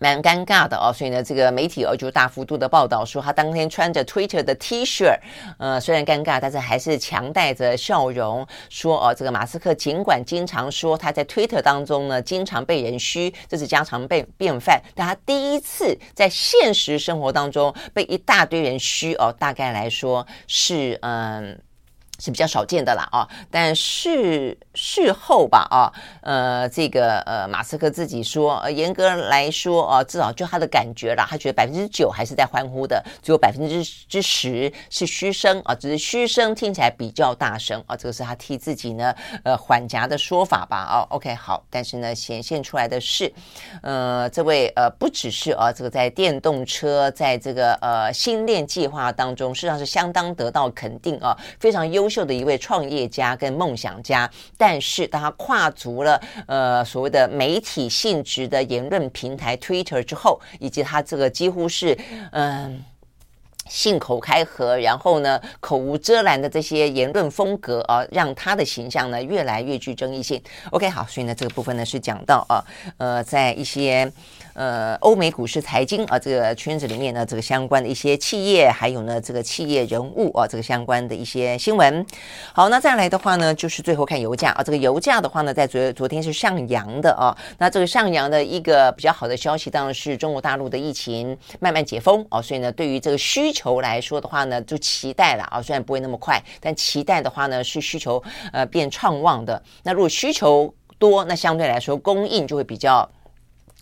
蛮尴尬的哦，所以呢，这个媒体哦就大幅度的报道说，他当天穿着 Twitter 的 T 恤，呃，虽然尴尬，但是还是强带着笑容说哦，这个马斯克尽管经常说他在 Twitter 当中呢经常被人嘘，这是家常便便饭，但他第一次在现实生活当中被一大堆人嘘哦，大概来说是嗯。是比较少见的啦啊，但是事后吧啊，呃，这个呃，马斯克自己说，呃，严格来说啊，至少就他的感觉啦，他觉得百分之九还是在欢呼的，只有百分之之十是嘘声啊，只是嘘声听起来比较大声啊，这个是他替自己呢呃缓颊的说法吧啊，OK 好，但是呢显现出来的是，呃，这位呃不只是啊这个在电动车在这个呃新链计划当中，事实上是相当得到肯定啊，非常。优秀的一位创业家跟梦想家，但是当他跨足了呃所谓的媒体性质的言论平台 Twitter 之后，以及他这个几乎是嗯。信口开河，然后呢，口无遮拦的这些言论风格啊，让他的形象呢越来越具争议性。OK，好，所以呢，这个部分呢是讲到啊，呃，在一些呃欧美股市财经啊这个圈子里面呢，这个相关的一些企业，还有呢这个企业人物啊，这个相关的一些新闻。好，那再来的话呢，就是最后看油价啊，这个油价的话呢，在昨昨天是上扬的啊。那这个上扬的一个比较好的消息，当然是中国大陆的疫情慢慢解封啊，所以呢，对于这个需求来说的话呢，就期待了啊，虽然不会那么快，但期待的话呢，是需求呃变畅旺的。那如果需求多，那相对来说供应就会比较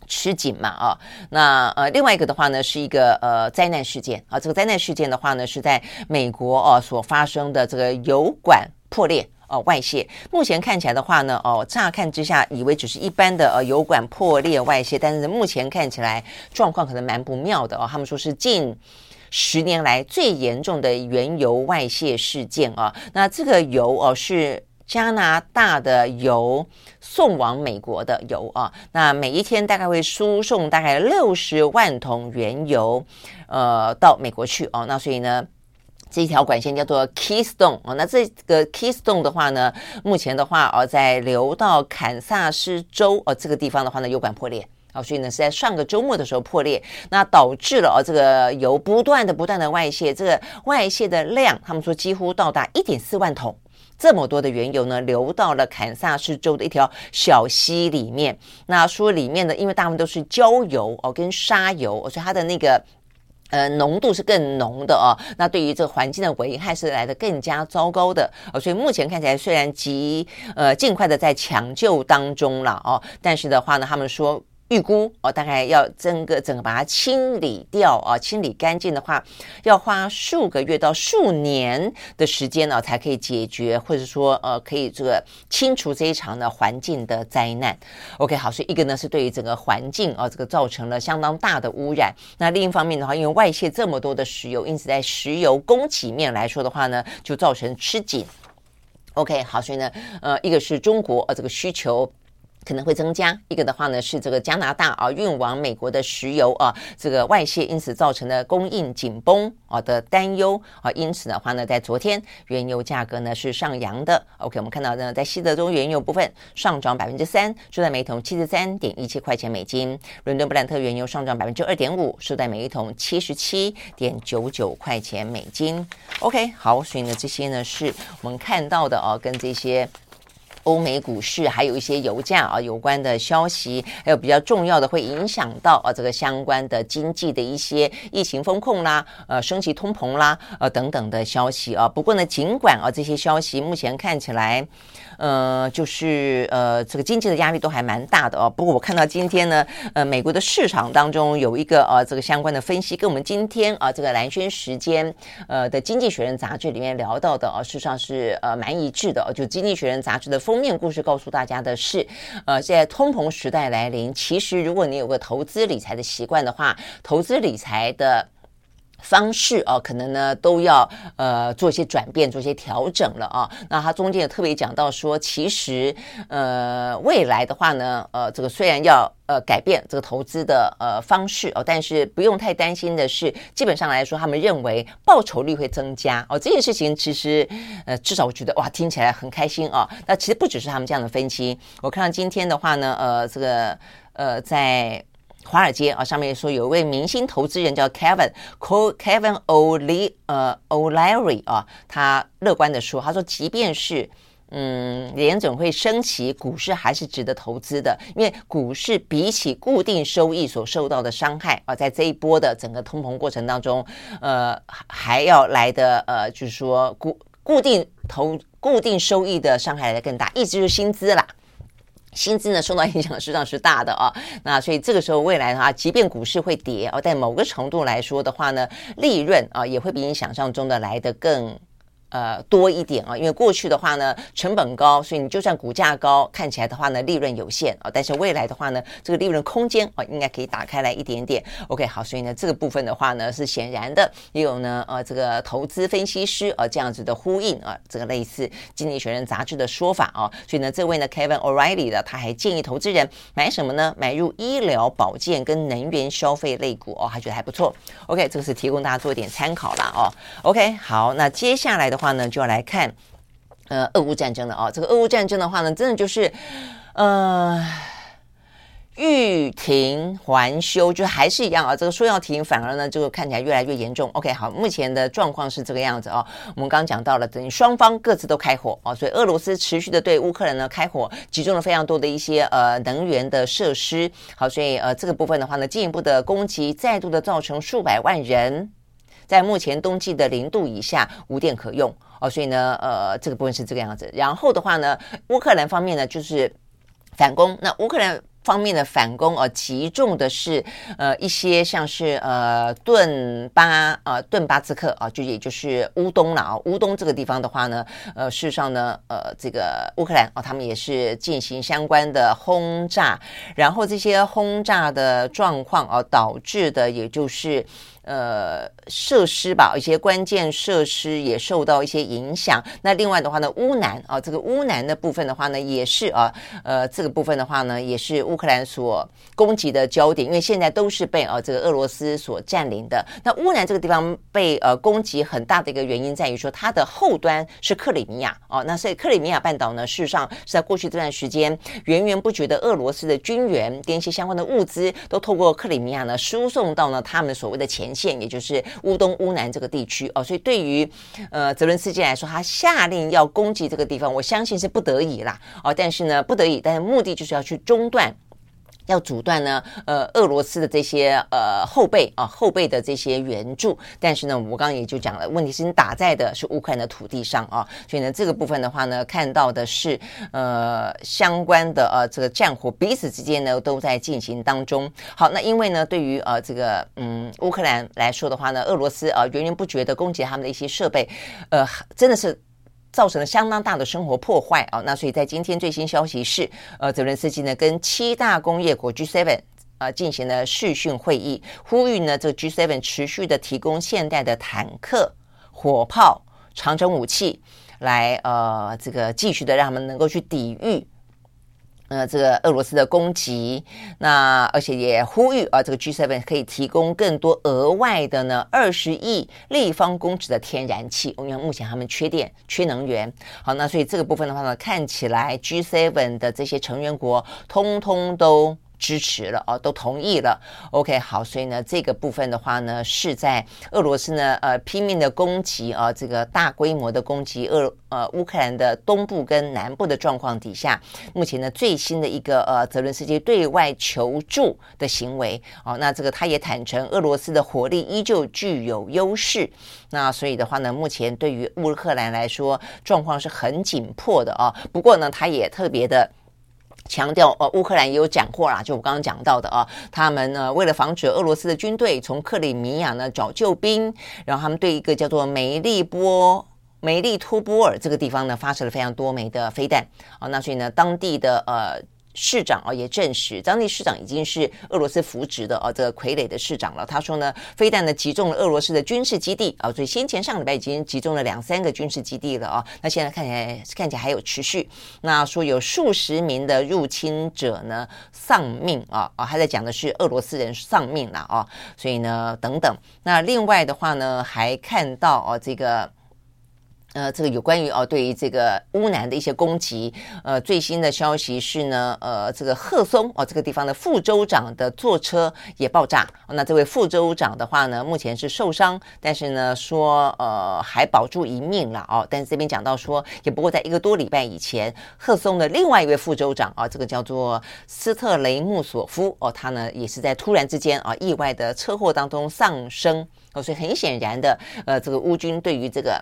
吃紧嘛啊。那呃另外一个的话呢，是一个呃灾难事件啊，这个灾难事件的话呢，是在美国哦、啊、所发生的这个油管破裂哦、啊、外泄。目前看起来的话呢，哦乍看之下以为只是一般的呃油管破裂外泄，但是目前看起来状况可能蛮不妙的哦、啊。他们说是近。十年来最严重的原油外泄事件啊，那这个油哦是加拿大的油送往美国的油啊，那每一天大概会输送大概六十万桶原油，呃，到美国去哦。那所以呢，这一条管线叫做 Keystone 哦，那这个 Keystone 的话呢，目前的话哦，在流到堪萨斯州哦这个地方的话呢，油管破裂。啊，所以呢是在上个周末的时候破裂，那导致了啊这个油不断的不断的外泄，这个外泄的量，他们说几乎到达一点四万桶，这么多的原油呢流到了堪萨斯州的一条小溪里面。那说里面呢，因为大部分都是焦油哦跟沙油，所以它的那个呃浓度是更浓的哦。那对于这个环境的危害是来得更加糟糕的哦。所以目前看起来虽然急呃尽快的在抢救当中了哦，但是的话呢，他们说。预估哦，大概要整个整个把它清理掉啊，清理干净的话，要花数个月到数年的时间呢，才可以解决，或者说呃，可以这个清除这一场的环境的灾难。OK，好，所以一个呢是对于整个环境啊，这个造成了相当大的污染。那另一方面的话，因为外泄这么多的石油，因此在石油供给面来说的话呢，就造成吃紧。OK，好，所以呢，呃，一个是中国呃这个需求。可能会增加一个的话呢，是这个加拿大啊运往美国的石油啊这个外泄，因此造成的供应紧绷啊的担忧啊，因此的话呢，在昨天原油价格呢是上扬的。OK，我们看到呢，在西德州原油部分上涨百分之三，收在每桶七十三点一七块钱美金；伦敦布兰特原油上涨百分之二点五，收在每一桶七十七点九九块钱美金。OK，好，所以呢，这些呢是我们看到的哦，跟这些。欧美股市还有一些油价啊有关的消息，还有比较重要的会影响到啊这个相关的经济的一些疫情风控啦，呃升级通膨啦，呃等等的消息啊。不过呢，尽管啊这些消息目前看起来，呃就是呃这个经济的压力都还蛮大的哦。不过我看到今天呢，呃美国的市场当中有一个呃这个相关的分析，跟我们今天啊这个蓝轩时间呃的经济学人杂志里面聊到的啊，事实上是呃蛮一致的，就经济学人杂志的。封面故事告诉大家的是，呃，在通膨时代来临，其实如果你有个投资理财的习惯的话，投资理财的。方式啊，可能呢都要呃做一些转变，做一些调整了啊。那他中间也特别讲到说，其实呃未来的话呢，呃这个虽然要呃改变这个投资的呃方式哦，但是不用太担心的是，基本上来说，他们认为报酬率会增加哦。这件事情其实呃至少我觉得哇听起来很开心啊。那其实不只是他们这样的分析，我看到今天的话呢，呃这个呃在。华尔街啊，上面说有一位明星投资人叫 Kevin，Kevin O l e 呃 O'Leary 啊，他乐观的说，他说即便是嗯联准会升息，股市还是值得投资的，因为股市比起固定收益所受到的伤害啊，在这一波的整个通膨过程当中，呃还要来的呃就是说固固定投固定收益的伤害来更大，意思就是薪资啦。薪资呢受到影响实际上是大的啊，(laughs) 那所以这个时候未来的话，即便股市会跌哦，在某个程度来说的话呢，利润啊也会比你想象中的来的更。呃，多一点啊，因为过去的话呢，成本高，所以你就算股价高，看起来的话呢，利润有限啊。但是未来的话呢，这个利润空间啊，应该可以打开来一点点。OK，好，所以呢，这个部分的话呢，是显然的，也有呢，呃，这个投资分析师啊这样子的呼应啊，这个类似《经济学人》杂志的说法啊。所以呢，这位呢，Kevin O'Reilly 的，他还建议投资人买什么呢？买入医疗保健跟能源消费类股哦，他觉得还不错。OK，这个是提供大家做一点参考啦哦。OK，好，那接下来的。话呢，就要来看，呃，俄乌战争了啊。这个俄乌战争的话呢，真的就是，呃，欲停还休，就还是一样啊。这个说要停，反而呢，就看起来越来越严重。OK，好，目前的状况是这个样子啊。我们刚刚讲到了，等于双方各自都开火啊，所以俄罗斯持续的对乌克兰呢开火，集中了非常多的一些呃能源的设施。好，所以呃这个部分的话呢，进一步的攻击，再度的造成数百万人。在目前冬季的零度以下无电可用哦，所以呢，呃，这个部分是这个样子。然后的话呢，乌克兰方面呢就是反攻。那乌克兰方面的反攻呃，集中的是呃一些像是呃顿巴呃顿巴兹克啊，就也就是乌东了啊。乌东这个地方的话呢，呃，事实上呢，呃，这个乌克兰啊，他们也是进行相关的轰炸。然后这些轰炸的状况啊，导致的也就是。呃，设施吧，一些关键设施也受到一些影响。那另外的话呢，乌南啊，这个乌南的部分的话呢，也是啊，呃，这个部分的话呢，也是乌克兰所攻击的焦点，因为现在都是被啊这个俄罗斯所占领的。那乌南这个地方被呃攻击很大的一个原因在于说，它的后端是克里米亚哦。那所以克里米亚半岛呢，事实上是在过去这段时间源源不绝的俄罗斯的军援跟一些相关的物资都透过克里米亚呢输送到呢他们所谓的前。线也就是乌东乌南这个地区哦，所以对于呃泽伦斯基来说，他下令要攻击这个地方，我相信是不得已啦哦，但是呢不得已，但是目的就是要去中断。要阻断呢，呃，俄罗斯的这些呃后备啊后备的这些援助，但是呢，我刚刚也就讲了，问题是你打在的是乌克兰的土地上啊，所以呢，这个部分的话呢，看到的是呃相关的呃这个战火彼此之间呢都在进行当中。好，那因为呢，对于呃这个嗯乌克兰来说的话呢，俄罗斯啊源源不绝的攻击他们的一些设备，呃，真的是。造成了相当大的生活破坏啊，那所以在今天最新消息是，呃，泽伦斯基呢跟七大工业国 G7 呃进行了视讯会议，呼吁呢这个 G7 持续的提供现代的坦克、火炮、长征武器，来呃这个继续的让他们能够去抵御。呃，这个俄罗斯的攻击，那而且也呼吁啊，这个 G7 可以提供更多额外的呢二十亿立方公尺的天然气。因为目前他们缺电、缺能源。好，那所以这个部分的话呢，看起来 G7 的这些成员国通通都。支持了哦，都同意了。OK，好，所以呢，这个部分的话呢，是在俄罗斯呢，呃，拼命的攻击啊，这个大规模的攻击俄呃乌克兰的东部跟南部的状况底下，目前呢最新的一个呃泽伦斯基对外求助的行为哦，那这个他也坦承俄罗斯的火力依旧具有优势。那所以的话呢，目前对于乌克兰来说状况是很紧迫的啊。不过呢，他也特别的。强调，呃，乌克兰也有斩获啦，就我刚刚讲到的啊，他们呢为了防止俄罗斯的军队从克里米亚呢找救兵，然后他们对一个叫做梅利波梅利托波尔这个地方呢，发射了非常多枚的飞弹啊，那所以呢，当地的呃。市长啊也证实，当地市长已经是俄罗斯扶植的啊这个傀儡的市长了。他说呢，非但呢击中了俄罗斯的军事基地啊，所以先前上礼拜已经击中了两三个军事基地了啊。那现在看起来看起来还有持续。那说有数十名的入侵者呢丧命啊啊，还在讲的是俄罗斯人丧命了啊。所以呢等等，那另外的话呢还看到啊这个。呃，这个有关于哦，对于这个乌南的一些攻击，呃，最新的消息是呢，呃，这个赫松哦，这个地方的副州长的坐车也爆炸。那这位副州长的话呢，目前是受伤，但是呢，说呃还保住一命了哦。但是这边讲到说，也不过在一个多礼拜以前，赫松的另外一位副州长啊，这个叫做斯特雷穆索夫哦，他呢也是在突然之间啊意外的车祸当中丧生哦，所以很显然的，呃，这个乌军对于这个。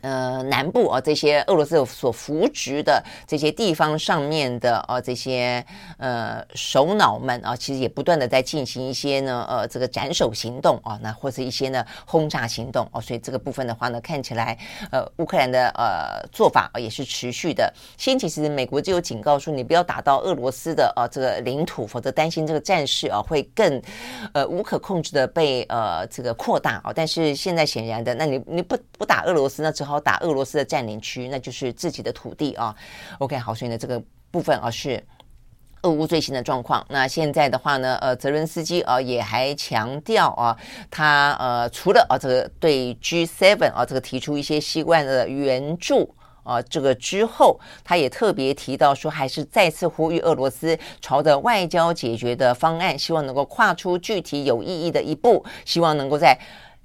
呃，南部啊，这些俄罗斯所扶植的这些地方上面的啊，这些呃首脑们啊，其实也不断的在进行一些呢，呃，这个斩首行动啊，那或者一些呢轰炸行动哦，所以这个部分的话呢，看起来呃，乌克兰的呃做法也是持续的。先其实美国就有警告说，你不要打到俄罗斯的呃这个领土，否则担心这个战事啊会更呃无可控制的被呃这个扩大啊。但是现在显然的，那你你不不打俄罗斯，那只好。打俄罗斯的占领区，那就是自己的土地啊。OK，好，所以呢，这个部分啊是俄乌最新的状况。那现在的话呢，呃，泽伦斯基啊也还强调啊，他呃除了啊这个对 G7 啊这个提出一些西关的援助啊，这个之后，他也特别提到说，还是再次呼吁俄罗斯朝着外交解决的方案，希望能够跨出具体有意义的一步，希望能够在。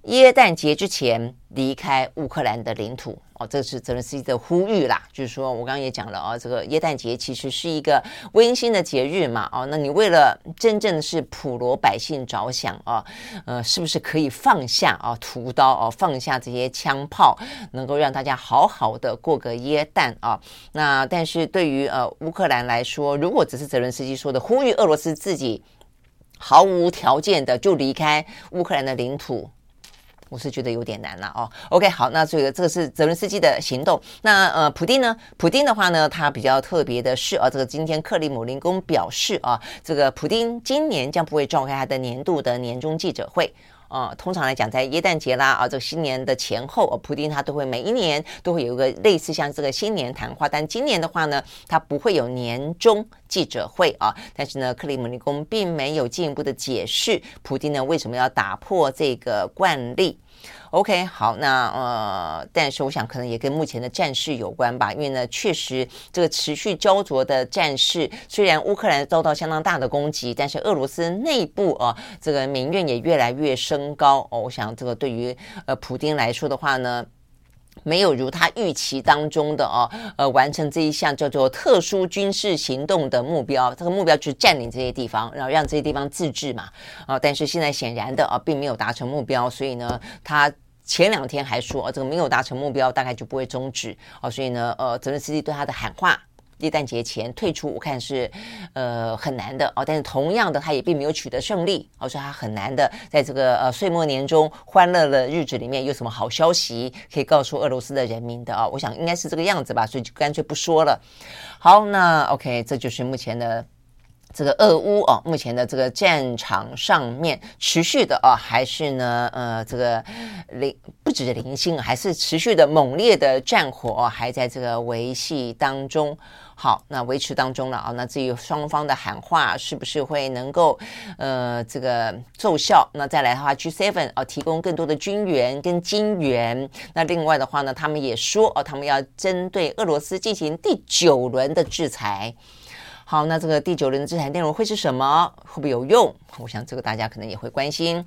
耶诞节之前离开乌克兰的领土哦，这是泽连斯基的呼吁啦。就是说我刚刚也讲了啊、哦，这个耶诞节其实是一个温馨的节日嘛，哦，那你为了真正是普罗百姓着想啊、哦，呃，是不是可以放下啊屠刀哦，放下这些枪炮，能够让大家好好的过个耶诞啊？那但是对于呃乌克兰来说，如果只是泽连斯基说的呼吁俄罗斯自己毫无条件的就离开乌克兰的领土。我是觉得有点难了哦。OK，好，那这个这个是泽伦斯基的行动。那呃，普丁呢？普丁的话呢，他比较特别的是啊，这个今天克里姆林宫表示啊，这个普丁今年将不会召开他的年度的年终记者会。啊、通常来讲，在耶诞节啦啊，这个新年的前后，普丁他都会每一年都会有一个类似像这个新年谈话，但今年的话呢，他不会有年终记者会啊。但是呢，克里姆林宫并没有进一步的解释，普丁呢为什么要打破这个惯例。OK，好，那呃，但是我想可能也跟目前的战事有关吧，因为呢，确实这个持续焦灼的战事，虽然乌克兰遭到相当大的攻击，但是俄罗斯内部啊，这个民怨也越来越升高哦。我想这个对于呃普丁来说的话呢，没有如他预期当中的哦，呃，完成这一项叫做特殊军事行动的目标，这个目标就是占领这些地方，然后让这些地方自治嘛，啊，但是现在显然的啊，并没有达成目标，所以呢，他。前两天还说，这个没有达成目标，大概就不会终止哦。所以呢，呃，泽连斯基对他的喊话，耶诞节前退出，我看是呃很难的哦。但是同样的，他也并没有取得胜利，哦，所以他很难的在这个呃岁末年终欢乐的日子里面有什么好消息可以告诉俄罗斯的人民的啊、我想应该是这个样子吧，所以就干脆不说了。好，那 OK，这就是目前的。这个俄乌哦，目前的这个战场上面持续的哦，还是呢呃这个零不止零星，还是持续的猛烈的战火哦，还在这个维系当中。好，那维持当中了啊。那至于双方的喊话是不是会能够呃这个奏效？那再来的话，G7 哦提供更多的军援跟金援。那另外的话呢，他们也说哦，他们要针对俄罗斯进行第九轮的制裁。好，那这个第九轮的制裁内容会是什么？会不会有用？我想这个大家可能也会关心。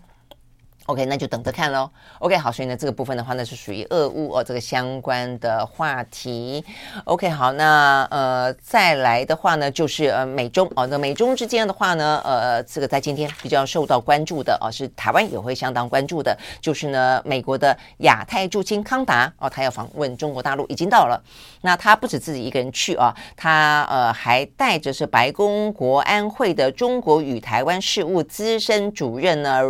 OK，那就等着看喽。OK，好，所以呢，这个部分的话呢，是属于俄乌哦这个相关的话题。OK，好，那呃再来的话呢，就是呃美中哦，那美中之间的话呢，呃这个在今天比较受到关注的哦，是台湾也会相当关注的，就是呢美国的亚太驻青康达哦，他要访问中国大陆，已经到了。那他不止自己一个人去啊，他呃还带着是白宫国安会的中国与台湾事务资深主任呢，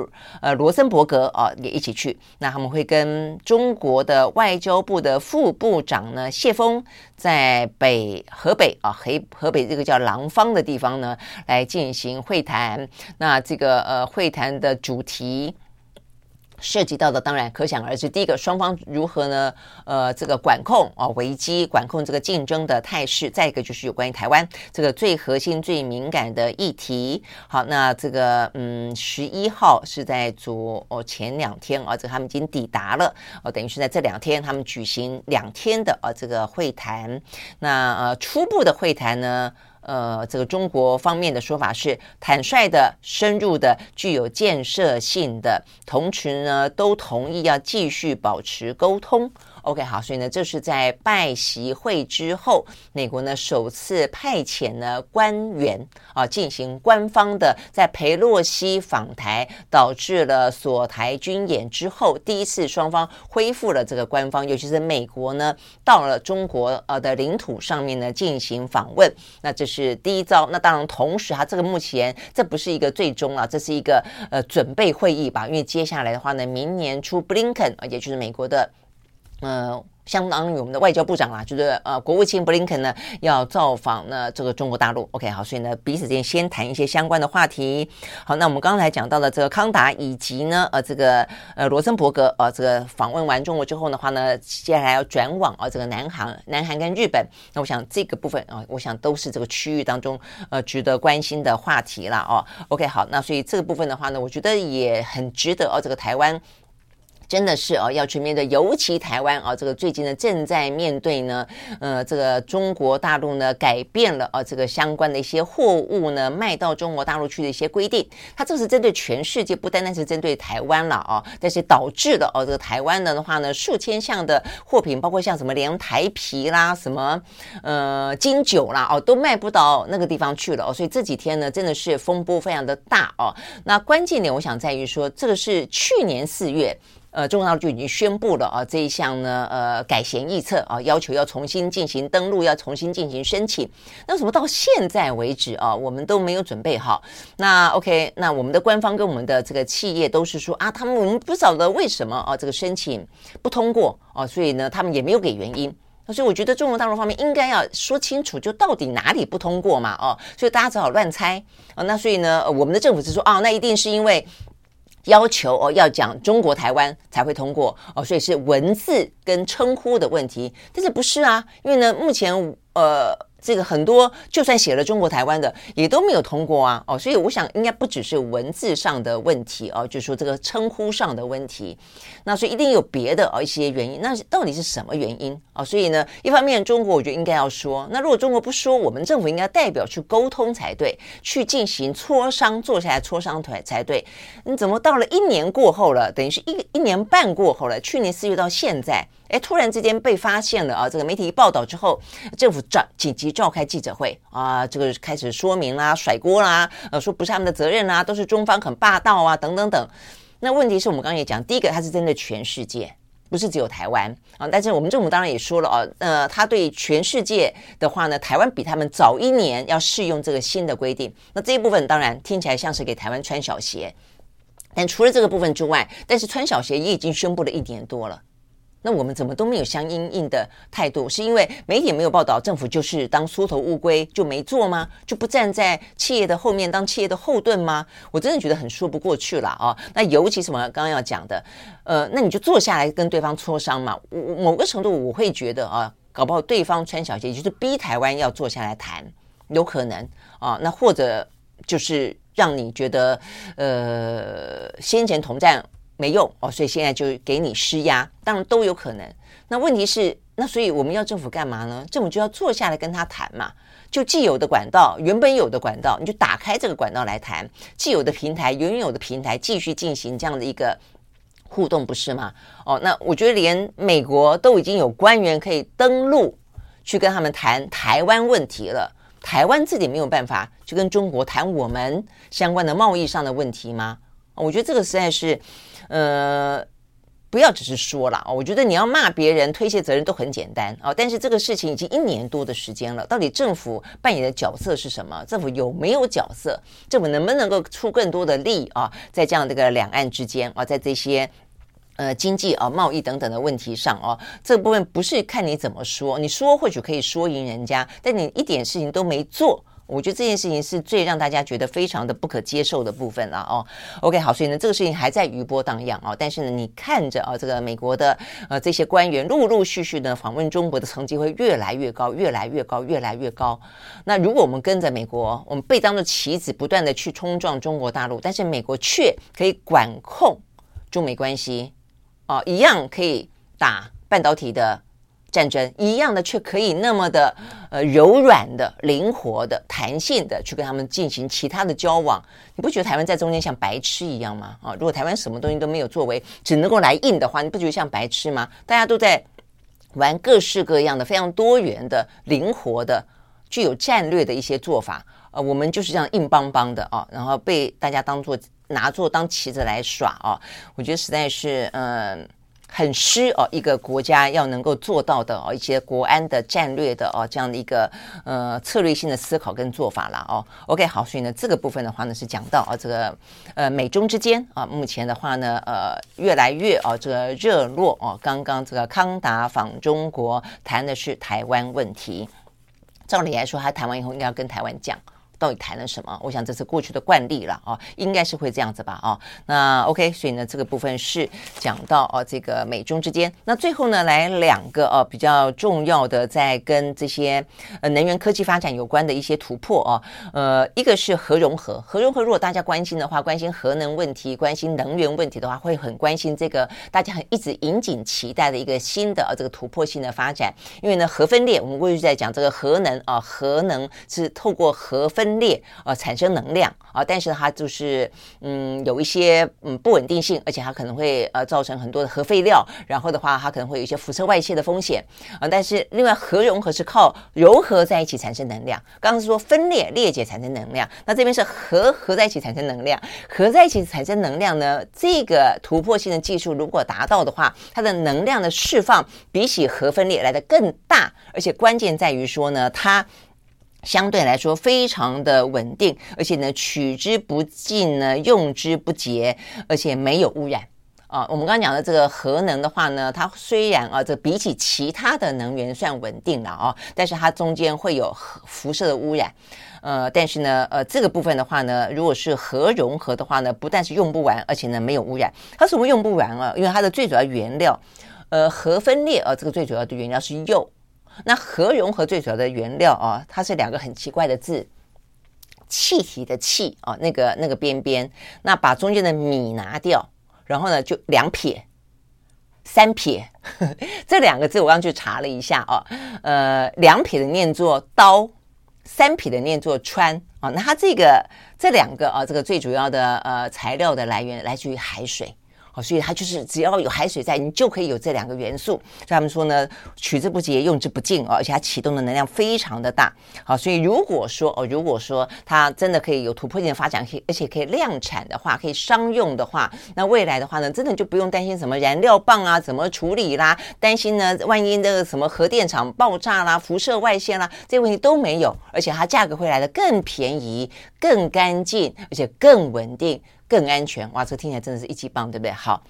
呃罗森伯。格啊也一起去。那他们会跟中国的外交部的副部长呢谢峰在北河北啊，河河北这个叫廊坊的地方呢来进行会谈。那这个呃会谈的主题。涉及到的当然可想而知，第一个双方如何呢？呃，这个管控啊危机，管控这个竞争的态势；再一个就是有关于台湾这个最核心、最敏感的议题。好，那这个嗯，十一号是在昨哦前两天啊，这个他们已经抵达了哦，等于是在这两天他们举行两天的啊这个会谈。那呃初步的会谈呢？呃，这个中国方面的说法是坦率的、深入的、具有建设性的，同时呢，都同意要继续保持沟通。OK，好，所以呢，这是在拜习会之后，美国呢首次派遣呢官员啊进行官方的在佩洛西访台，导致了锁台军演之后，第一次双方恢复了这个官方，尤其是美国呢到了中国呃的领土上面呢进行访问，那这是第一招。那当然，同时它这个目前这不是一个最终啊，这是一个呃准备会议吧，因为接下来的话呢，明年初布林肯啊，也就是美国的。呃，相当于我们的外交部长啦，就是呃，国务卿布林肯呢要造访呢这个中国大陆。OK，好，所以呢彼此之间先谈一些相关的话题。好，那我们刚才讲到的这个康达以及呢呃这个呃罗森伯格呃这个访问完中国之后的话呢，接下来要转往啊这个南韩、南韩跟日本。那我想这个部分啊，我想都是这个区域当中呃值得关心的话题了哦。OK，好，那所以这个部分的话呢，我觉得也很值得哦，这个台湾。真的是哦，要去面对，尤其台湾啊，这个最近呢正在面对呢，呃，这个中国大陆呢改变了啊，这个相关的一些货物呢卖到中国大陆去的一些规定，它这是针对全世界，不单单是针对台湾了啊，但是导致了哦，这个台湾的话呢，数千项的货品，包括像什么连台啤啦、什么呃金酒啦哦，都卖不到那个地方去了哦，所以这几天呢真的是风波非常的大哦。那关键点我想在于说，这个是去年四月。呃，中国大陆就已经宣布了啊，这一项呢，呃，改弦易辙啊，要求要重新进行登录，要重新进行申请。那为什么到现在为止啊，我们都没有准备好？那 OK，那我们的官方跟我们的这个企业都是说啊，他们我们不晓得为什么啊，这个申请不通过啊，所以呢，他们也没有给原因。那所以我觉得中国大陆方面应该要说清楚，就到底哪里不通过嘛？哦，所以大家只好乱猜啊。那所以呢，我们的政府是说啊，那一定是因为。要求哦，要讲中国台湾才会通过哦，所以是文字跟称呼的问题，但是不是啊？因为呢，目前呃。这个很多，就算写了中国台湾的，也都没有通过啊！哦，所以我想应该不只是文字上的问题哦，就是说这个称呼上的问题。那所以一定有别的哦一些原因。那到底是什么原因啊？所以呢，一方面中国我觉得应该要说，那如果中国不说，我们政府应该代表去沟通才对，去进行磋商，坐下来磋商才才对。你怎么到了一年过后了，等于是一一年半过后了，去年四月到现在。哎，突然之间被发现了啊！这个媒体一报道之后，政府召紧急召开记者会啊，这个开始说明啦、甩锅啦，呃，说不是他们的责任啦，都是中方很霸道啊，等等等。那问题是我们刚刚也讲，第一个它是针对全世界，不是只有台湾啊。但是我们政府当然也说了啊，呃，他对全世界的话呢，台湾比他们早一年要适用这个新的规定。那这一部分当然听起来像是给台湾穿小鞋，但除了这个部分之外，但是穿小鞋也已经宣布了一年多了。那我们怎么都没有相应应的态度？是因为媒体没有报道，政府就是当缩头乌龟就没做吗？就不站在企业的后面当企业的后盾吗？我真的觉得很说不过去了啊！那尤其什么刚刚要讲的，呃，那你就坐下来跟对方磋商嘛。我某个程度我会觉得啊，搞不好对方穿小鞋，也就是逼台湾要坐下来谈，有可能啊。那或者就是让你觉得，呃，先前统战。没用哦，所以现在就给你施压，当然都有可能。那问题是，那所以我们要政府干嘛呢？政府就要坐下来跟他谈嘛，就既有的管道，原本有的管道，你就打开这个管道来谈，既有的平台，原有的平台继续进行这样的一个互动，不是吗？哦，那我觉得连美国都已经有官员可以登陆去跟他们谈台湾问题了，台湾自己没有办法去跟中国谈我们相关的贸易上的问题吗？我觉得这个实在是。呃，不要只是说了啊，我觉得你要骂别人、推卸责任都很简单啊，但是这个事情已经一年多的时间了，到底政府扮演的角色是什么？政府有没有角色？政府能不能够出更多的力啊，在这样的一个两岸之间啊，在这些呃经济啊、贸易等等的问题上啊，这部分不是看你怎么说，你说或许可以说赢人家，但你一点事情都没做。我觉得这件事情是最让大家觉得非常的不可接受的部分了哦。OK，好，所以呢，这个事情还在余波荡漾啊。但是呢，你看着啊，这个美国的呃这些官员陆陆续续的访问中国的成绩会越来越高，越来越高，越来越高。那如果我们跟着美国，我们被当做棋子，不断的去冲撞中国大陆，但是美国却可以管控中美关系啊，一样可以打半导体的。战争一样的，却可以那么的呃柔软的、灵活的、弹性的去跟他们进行其他的交往，你不觉得台湾在中间像白痴一样吗？啊，如果台湾什么东西都没有作为，只能够来硬的话，你不觉得像白痴吗？大家都在玩各式各样的、非常多元的、灵活的、具有战略的一些做法，呃，我们就是这样硬邦邦的啊，然后被大家当做拿作当棋子来耍啊，我觉得实在是嗯。很失哦，一个国家要能够做到的哦，一些国安的战略的哦，这样的一个呃策略性的思考跟做法了哦。OK，好，所以呢，这个部分的话呢是讲到啊，这个呃美中之间啊，目前的话呢呃越来越啊这个热络哦。刚刚这个康达访中国谈的是台湾问题，照理来说，他谈完以后应该要跟台湾讲。到底谈了什么？我想这是过去的惯例了啊，应该是会这样子吧啊。那 OK，所以呢，这个部分是讲到哦，这个美中之间。那最后呢，来两个哦比较重要的，在跟这些呃能源科技发展有关的一些突破哦。呃，一个是核融合，核融合如果大家关心的话，关心核能问题，关心能源问题的话，会很关心这个大家很一直引颈期待的一个新的这个突破性的发展。因为呢，核分裂，我们过去在讲这个核能啊，核能是透过核分。分裂啊，产生能量啊，但是它就是嗯有一些嗯不稳定性，而且它可能会呃造成很多的核废料，然后的话它可能会有一些辐射外泄的风险啊。但是另外核融合是靠融合在一起产生能量，刚刚是说分裂裂解产生能量，那这边是合合在一起产生能量，合在一起产生能量呢，这个突破性的技术如果达到的话，它的能量的释放比起核分裂来得更大，而且关键在于说呢，它。相对来说非常的稳定，而且呢取之不尽呢，用之不竭，而且没有污染啊。我们刚刚讲的这个核能的话呢，它虽然啊，这比起其他的能源算稳定了啊，但是它中间会有辐射的污染。呃，但是呢，呃，这个部分的话呢，如果是核融合的话呢，不但是用不完，而且呢没有污染。它为什么用不完啊？因为它的最主要原料，呃，核分裂啊，这个最主要的原料是铀。那核融合最主要的原料啊，它是两个很奇怪的字，气体的气啊，那个那个边边，那把中间的米拿掉，然后呢就两撇、三撇，呵 (laughs) 呵这两个字我刚去查了一下啊，呃，两撇的念作刀，三撇的念作穿啊，那它这个这两个啊，这个最主要的呃材料的来源来自于海水。所以它就是只要有海水在，你就可以有这两个元素。他们说呢，取之不竭，用之不尽哦，而且它启动的能量非常的大。好，所以如果说哦，如果说它真的可以有突破性的发展，可以而且可以量产的话，可以商用的话，那未来的话呢，真的就不用担心什么燃料棒啊怎么处理啦，担心呢万一那个什么核电厂爆炸啦、辐射外泄啦，这些问题都没有，而且它价格会来得更便宜、更干净，而且更稳定。更安全哇！这听起来真的是一级棒，对不对？好，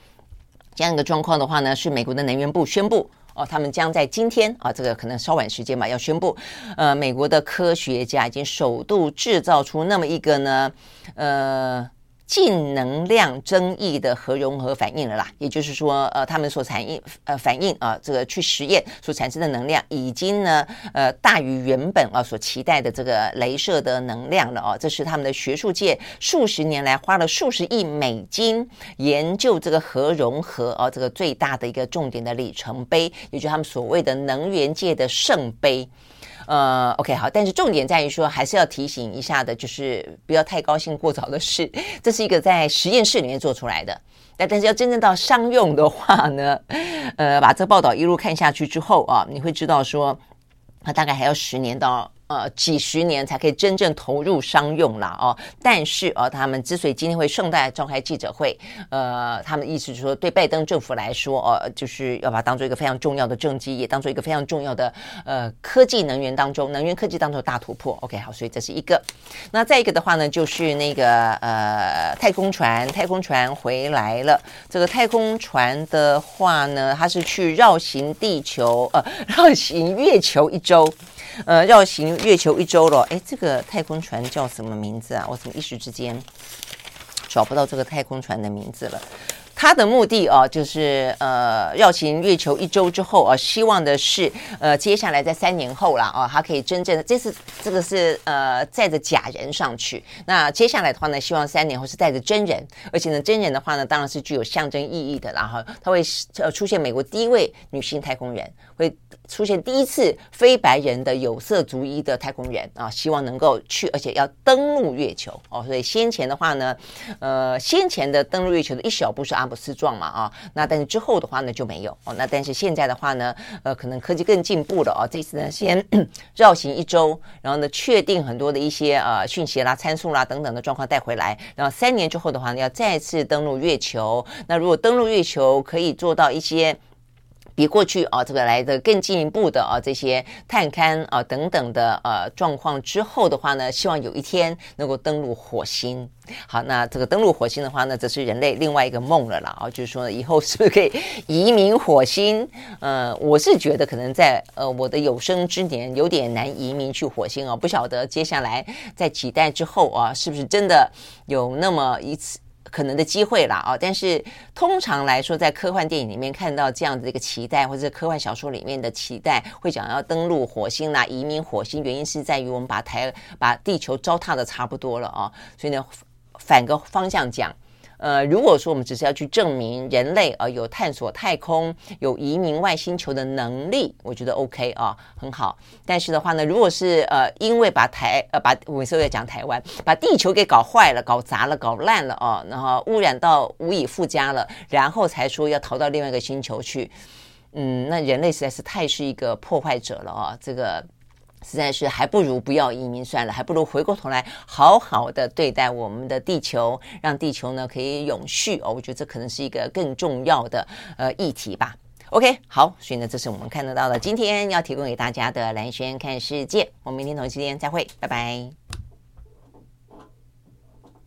这样一个状况的话呢，是美国的能源部宣布哦，他们将在今天啊，这个可能稍晚时间吧，要宣布，呃，美国的科学家已经首度制造出那么一个呢，呃。净能量争议的核融合反应了啦，也就是说，呃，他们所产应呃反应啊，这个去实验所产生的能量已经呢，呃，大于原本啊所期待的这个镭射的能量了哦。这是他们的学术界数十年来花了数十亿美金研究这个核融合啊，这个最大的一个重点的里程碑，也就是他们所谓的能源界的圣杯。呃，OK，好，但是重点在于说，还是要提醒一下的，就是不要太高兴过早的事。这是一个在实验室里面做出来的，但但是要真正到商用的话呢，呃，把这报道一路看下去之后啊，你会知道说，它大概还要十年到呃，几十年才可以真正投入商用了哦。但是哦，他们之所以今天会盛大召开记者会，呃，他们的意思是说，对拜登政府来说，哦，就是要把它当做一个非常重要的政绩，也当做一个非常重要的呃科技能源当中，能源科技当中的大突破。OK，好，所以这是一个。那再一个的话呢，就是那个呃太空船，太空船回来了。这个太空船的话呢，它是去绕行地球，呃，绕行月球一周。呃，绕行月球一周了。哎，这个太空船叫什么名字啊？我怎么一时之间找不到这个太空船的名字了？它的目的啊，就是呃，绕行月球一周之后啊，希望的是呃，接下来在三年后了啊，它可以真正的这次这个是呃，载着假人上去。那接下来的话呢，希望三年后是带着真人，而且呢，真人的话呢，当然是具有象征意义的。然后它会呃出现美国第一位女性太空人，会。出现第一次非白人的有色族裔的太空人啊，希望能够去，而且要登陆月球哦。所以先前的话呢，呃，先前的登陆月球的一小步是阿姆斯壮嘛啊，那但是之后的话呢就没有哦。那但是现在的话呢，呃，可能科技更进步了哦。这次呢，先 (coughs) 绕行一周，然后呢，确定很多的一些呃讯息啦、参数啦等等的状况带回来，然后三年之后的话呢，要再次登陆月球。那如果登陆月球可以做到一些。比过去啊，这个来的更进一步的啊，这些探勘啊等等的呃状况之后的话呢，希望有一天能够登陆火星。好，那这个登陆火星的话呢，则是人类另外一个梦了啦啊，就是说以后是不是可以移民火星？呃，我是觉得可能在呃我的有生之年有点难移民去火星啊，不晓得接下来在几代之后啊，是不是真的有那么一次。可能的机会啦啊！但是通常来说，在科幻电影里面看到这样的一个期待，或者科幻小说里面的期待，会讲要登陆火星啦、移民火星，原因是在于我们把台把地球糟蹋的差不多了啊，所以呢，反个方向讲。呃，如果说我们只是要去证明人类呃有探索太空、有移民外星球的能力，我觉得 OK 啊，很好。但是的话呢，如果是呃因为把台呃把我们说要讲台湾，把地球给搞坏了、搞砸了、搞烂了哦，然后污染到无以复加了，然后才说要逃到另外一个星球去，嗯，那人类实在是太是一个破坏者了啊，这个。实在是还不如不要移民算了，还不如回过头来好好的对待我们的地球，让地球呢可以永续哦。我觉得这可能是一个更重要的呃议题吧。OK，好，所以呢，这是我们看得到的今天要提供给大家的蓝轩看世界。我们明天同一时间再会，拜拜。